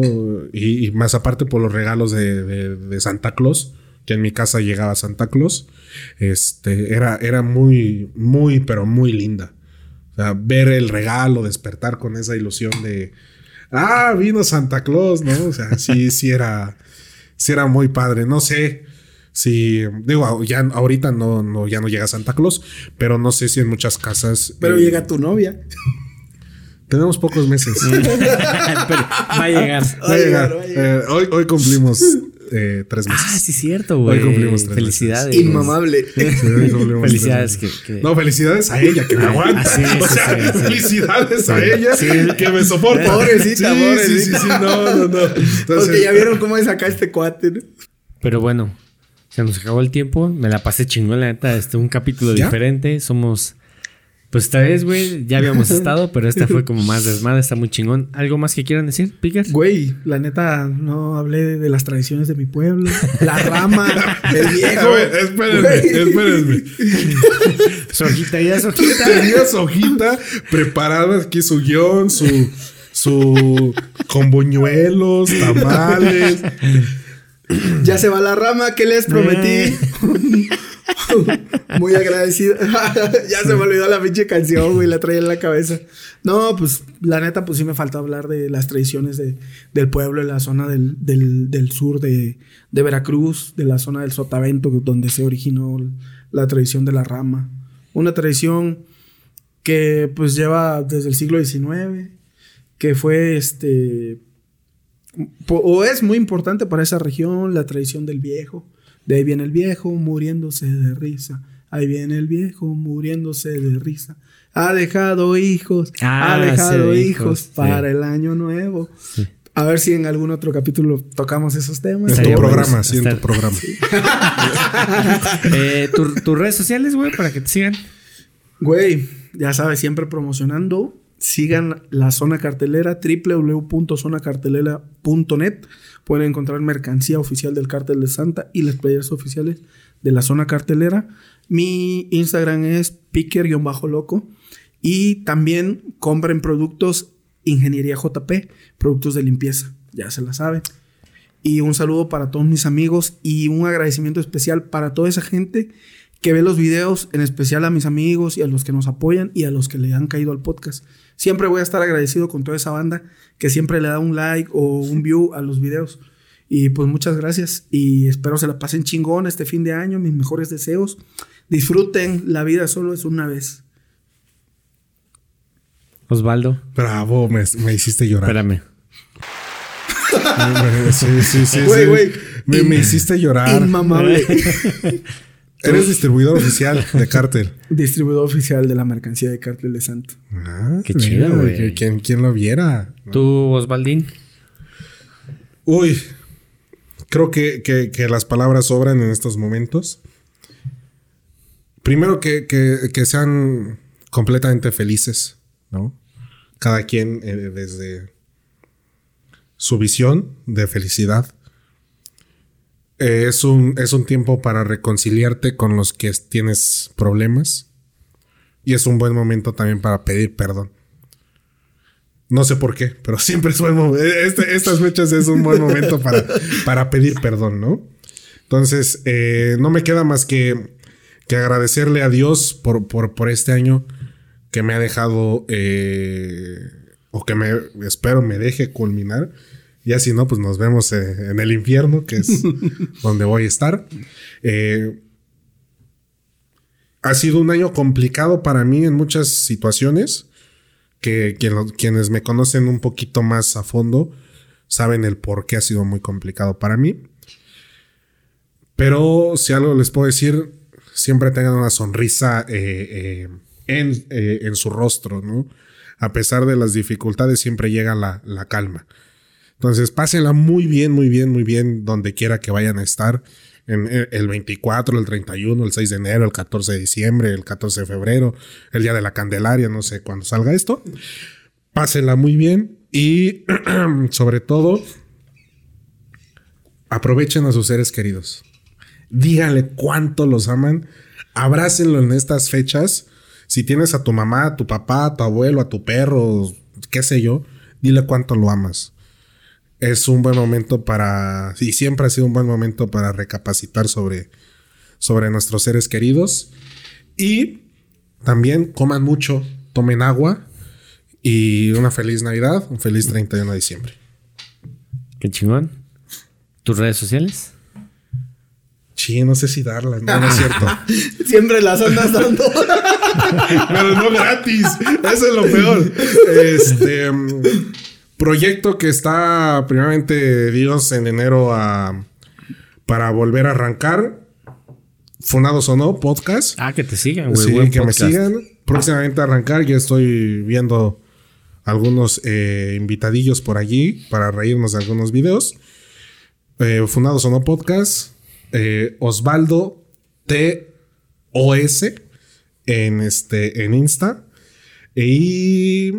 Y, y más aparte por los regalos de, de- de Santa Claus, que en mi casa llegaba Santa Claus, este, era, era muy, muy, pero muy linda. O sea, ver el regalo, despertar con esa ilusión de, ah, vino Santa Claus, ¿no? O sea, sí, sí era, sí era muy padre. No sé si, digo, ya ahorita no, no, ya no llega Santa Claus, pero no sé si en muchas casas. Pero eh, llega tu novia. Tenemos pocos meses. Pero va a llegar. Va a llegar. va a llegar. Eh, hoy, hoy cumplimos eh, tres meses. Ah, sí, es cierto, güey. Hoy cumplimos tres Felicidades. Inmamable. Sí, hoy cumplimos Felicidades que, No, felicidades a ella que me aguanta. Ah, sí, o sí, sea, sí, sí. felicidades a ella Sí. que me soporta. Pobrecita, sí, pobrecita. Sí, sí, sí, no, no, no. Entonces, Porque ya vieron cómo es acá este cuate. ¿no? Pero bueno, se nos acabó el tiempo. Me la pasé chingón, la neta. Este, un capítulo ¿Ya? diferente. Somos. Pues esta vez, güey, ya habíamos estado, pero esta fue como más desmadre, está muy chingón. ¿Algo más que quieran decir, Pickers? Güey, la neta, no hablé de las tradiciones de mi pueblo. La rama, el viejo. A ver, espérenme, Güey. espérenme. Su hojita, ya su hojita. Tenía su hojita preparada aquí, su guion, su, su con buñuelos, tamales. Ya se va la rama que les prometí. Eh. Muy agradecido. ya se me olvidó la pinche canción, güey. La traía en la cabeza. No, pues la neta, pues sí me falta hablar de las tradiciones de, del pueblo, en la zona del, del, del sur de, de Veracruz, de la zona del Sotavento, donde se originó la tradición de la rama. Una tradición que pues lleva desde el siglo XIX, que fue este o es muy importante para esa región la tradición del viejo. De ahí viene el viejo muriéndose de risa. Ahí viene el viejo muriéndose de risa. Ha dejado hijos, Ah, ha dejado sí, hijos sí. para el año nuevo. A ver si en algún otro capítulo tocamos esos temas. En tu bueno. programa, sí, en tu programa. Eh, tu- tus redes sociales, güey, para que te sigan. Güey, ya sabes, siempre promocionando. Sigan la zona cartelera, www.zonacartelera.net. Pueden encontrar mercancía oficial del Cártel de Santa y las playas oficiales de la zona cartelera. Mi Instagram es picker-loco. Y también compren productos Ingeniería JP, productos de limpieza. Ya se la saben. Y un saludo para todos mis amigos y un agradecimiento especial para toda esa gente que ve los videos, en especial a mis amigos y a los que nos apoyan y a los que le han caído al podcast. Siempre voy a estar agradecido con toda esa banda que siempre le da un like o un view a los videos. Y pues muchas gracias y espero se la pasen chingón este fin de año, mis mejores deseos. Disfruten, la vida solo es una vez. Osvaldo. Bravo, me, me hiciste llorar. Espérame. Sí, sí, sí. Güey, sí. güey. Me, me hiciste llorar. Inmamable. Eres distribuidor oficial de Cártel. Distribuidor oficial de la mercancía de Cártel de Santo. Ah, Qué chido, güey. ¿Quién, quién lo viera? ¿Tú, Osvaldín? Uy, creo que, que- que las palabras sobran en estos momentos. Primero que, que- que sean completamente felices, ¿no? Cada quien eh, desde su visión de felicidad. Eh, es, un, es un tiempo para reconciliarte con los que tienes problemas. Y es un buen momento también para pedir perdón. No sé por qué, pero siempre es buen momento. estas fechas es un buen momento para, para pedir perdón, ¿no? Entonces, eh, no me queda más que, que agradecerle a Dios por, por, por este año que me ha dejado, eh, o que me espero me deje culminar. Ya si no, pues nos vemos eh, en el infierno, que es donde voy a estar. Eh, ha sido un año complicado para mí en muchas situaciones que quienes me conocen un poquito más a fondo saben el por qué ha sido muy complicado para mí. Pero si algo les puedo decir, siempre tengan una sonrisa eh, eh, en, eh, en su rostro, ¿no? A pesar de las dificultades, siempre llega la, la calma. Entonces, pásenla muy bien, muy bien, muy bien, donde quiera que vayan a estar. En eh, el 24, el 31, el 6 de enero, el 14 de diciembre, el 14 de febrero, el día de la Candelaria, no sé cuándo salga esto. Pásenla muy bien y, sobre todo, aprovechen a sus seres queridos. Díganle cuánto los aman. Abrácenlo en estas fechas. Si tienes a tu mamá, a tu papá, a tu abuelo, a tu perro, qué sé yo, dile cuánto lo amas es un buen momento para, y siempre ha sido un buen momento para recapacitar sobre, sobre nuestros seres queridos. Y también coman mucho, tomen agua y una feliz Navidad, un feliz 31 de diciembre. Qué chingón. ¿Tus redes sociales? Sí, no sé si darlas, no, no es cierto. Siempre las andas dando. Pero no gratis. Eso es lo peor. Este proyecto que está primeramente Dios en enero a para volver a arrancar. Funados o no, podcast. Ah, que te sigan, güey. Sí, Buen que podcast. me sigan. Próximamente a arrancar. Ya estoy viendo algunos eh, invitadillos por allí para reírnos de algunos videos. Eh, Fundados o no podcast. Eh, Osvaldo T-O-S en, este, en Insta. Y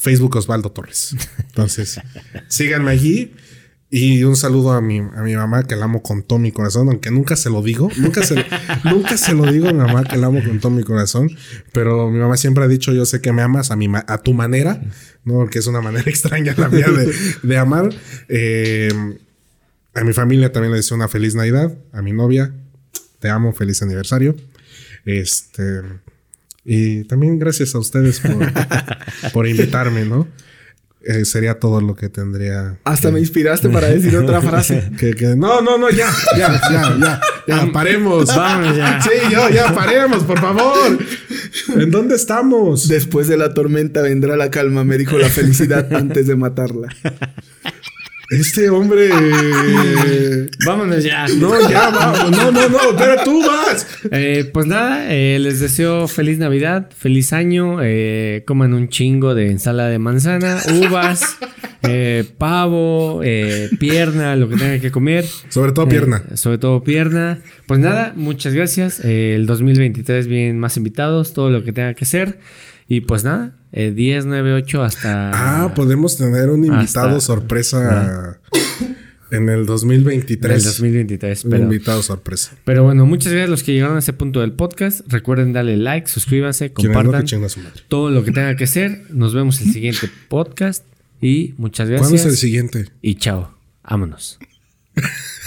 Facebook Osvaldo Torres. Entonces, síganme allí. Y un saludo a mi, a mi mamá que la amo con todo mi corazón, aunque nunca se lo digo. Nunca se, nunca se lo digo a mi mamá que la amo con todo mi corazón. Pero mi mamá siempre ha dicho, yo sé que me amas a, mi ma- a tu manera, ¿no? Que es una manera extraña la mía de, de amar. Eh, a mi familia también le deseo una feliz Navidad. A mi novia, te amo, feliz aniversario. Este. Y también gracias a ustedes por, por invitarme, ¿no? Eh, sería todo lo que tendría. Hasta me inspiraste para decir otra frase. Que, que- no, no, no, ya, ya, ya, ya, ya, paremos. Vámonos ya. Sí, yo, ya, paremos, por favor. ¿En dónde estamos? Después de la tormenta vendrá la calma, me dijo la felicidad antes de matarla. Este hombre. Vámonos ya. No, ya, vamos. No, no, no, pero tú vas. Eh, pues nada, eh, les deseo feliz Navidad, feliz año, eh, coman un chingo de ensalada de manzana, uvas, eh, pavo, eh, pierna, lo que tenga que comer. Sobre todo pierna. Eh, sobre todo pierna. Pues nada, muchas gracias. Eh, el 2023 vienen más invitados, todo lo que tenga que ser. Y pues nada, eh, 10, 9, 8 hasta... Ah, podemos tener un invitado Hasta- sorpresa en el 2023. en el 2023. Un Pero, invitado sorpresa. pero bueno, muchas gracias a los que llegaron a ese punto del podcast. Recuerden darle like, suscríbanse, no, compartan todo lo que tenga que ser. Nos vemos en el siguiente podcast. Y muchas gracias. ¿Cuándo es el siguiente? Y chao. Vámonos.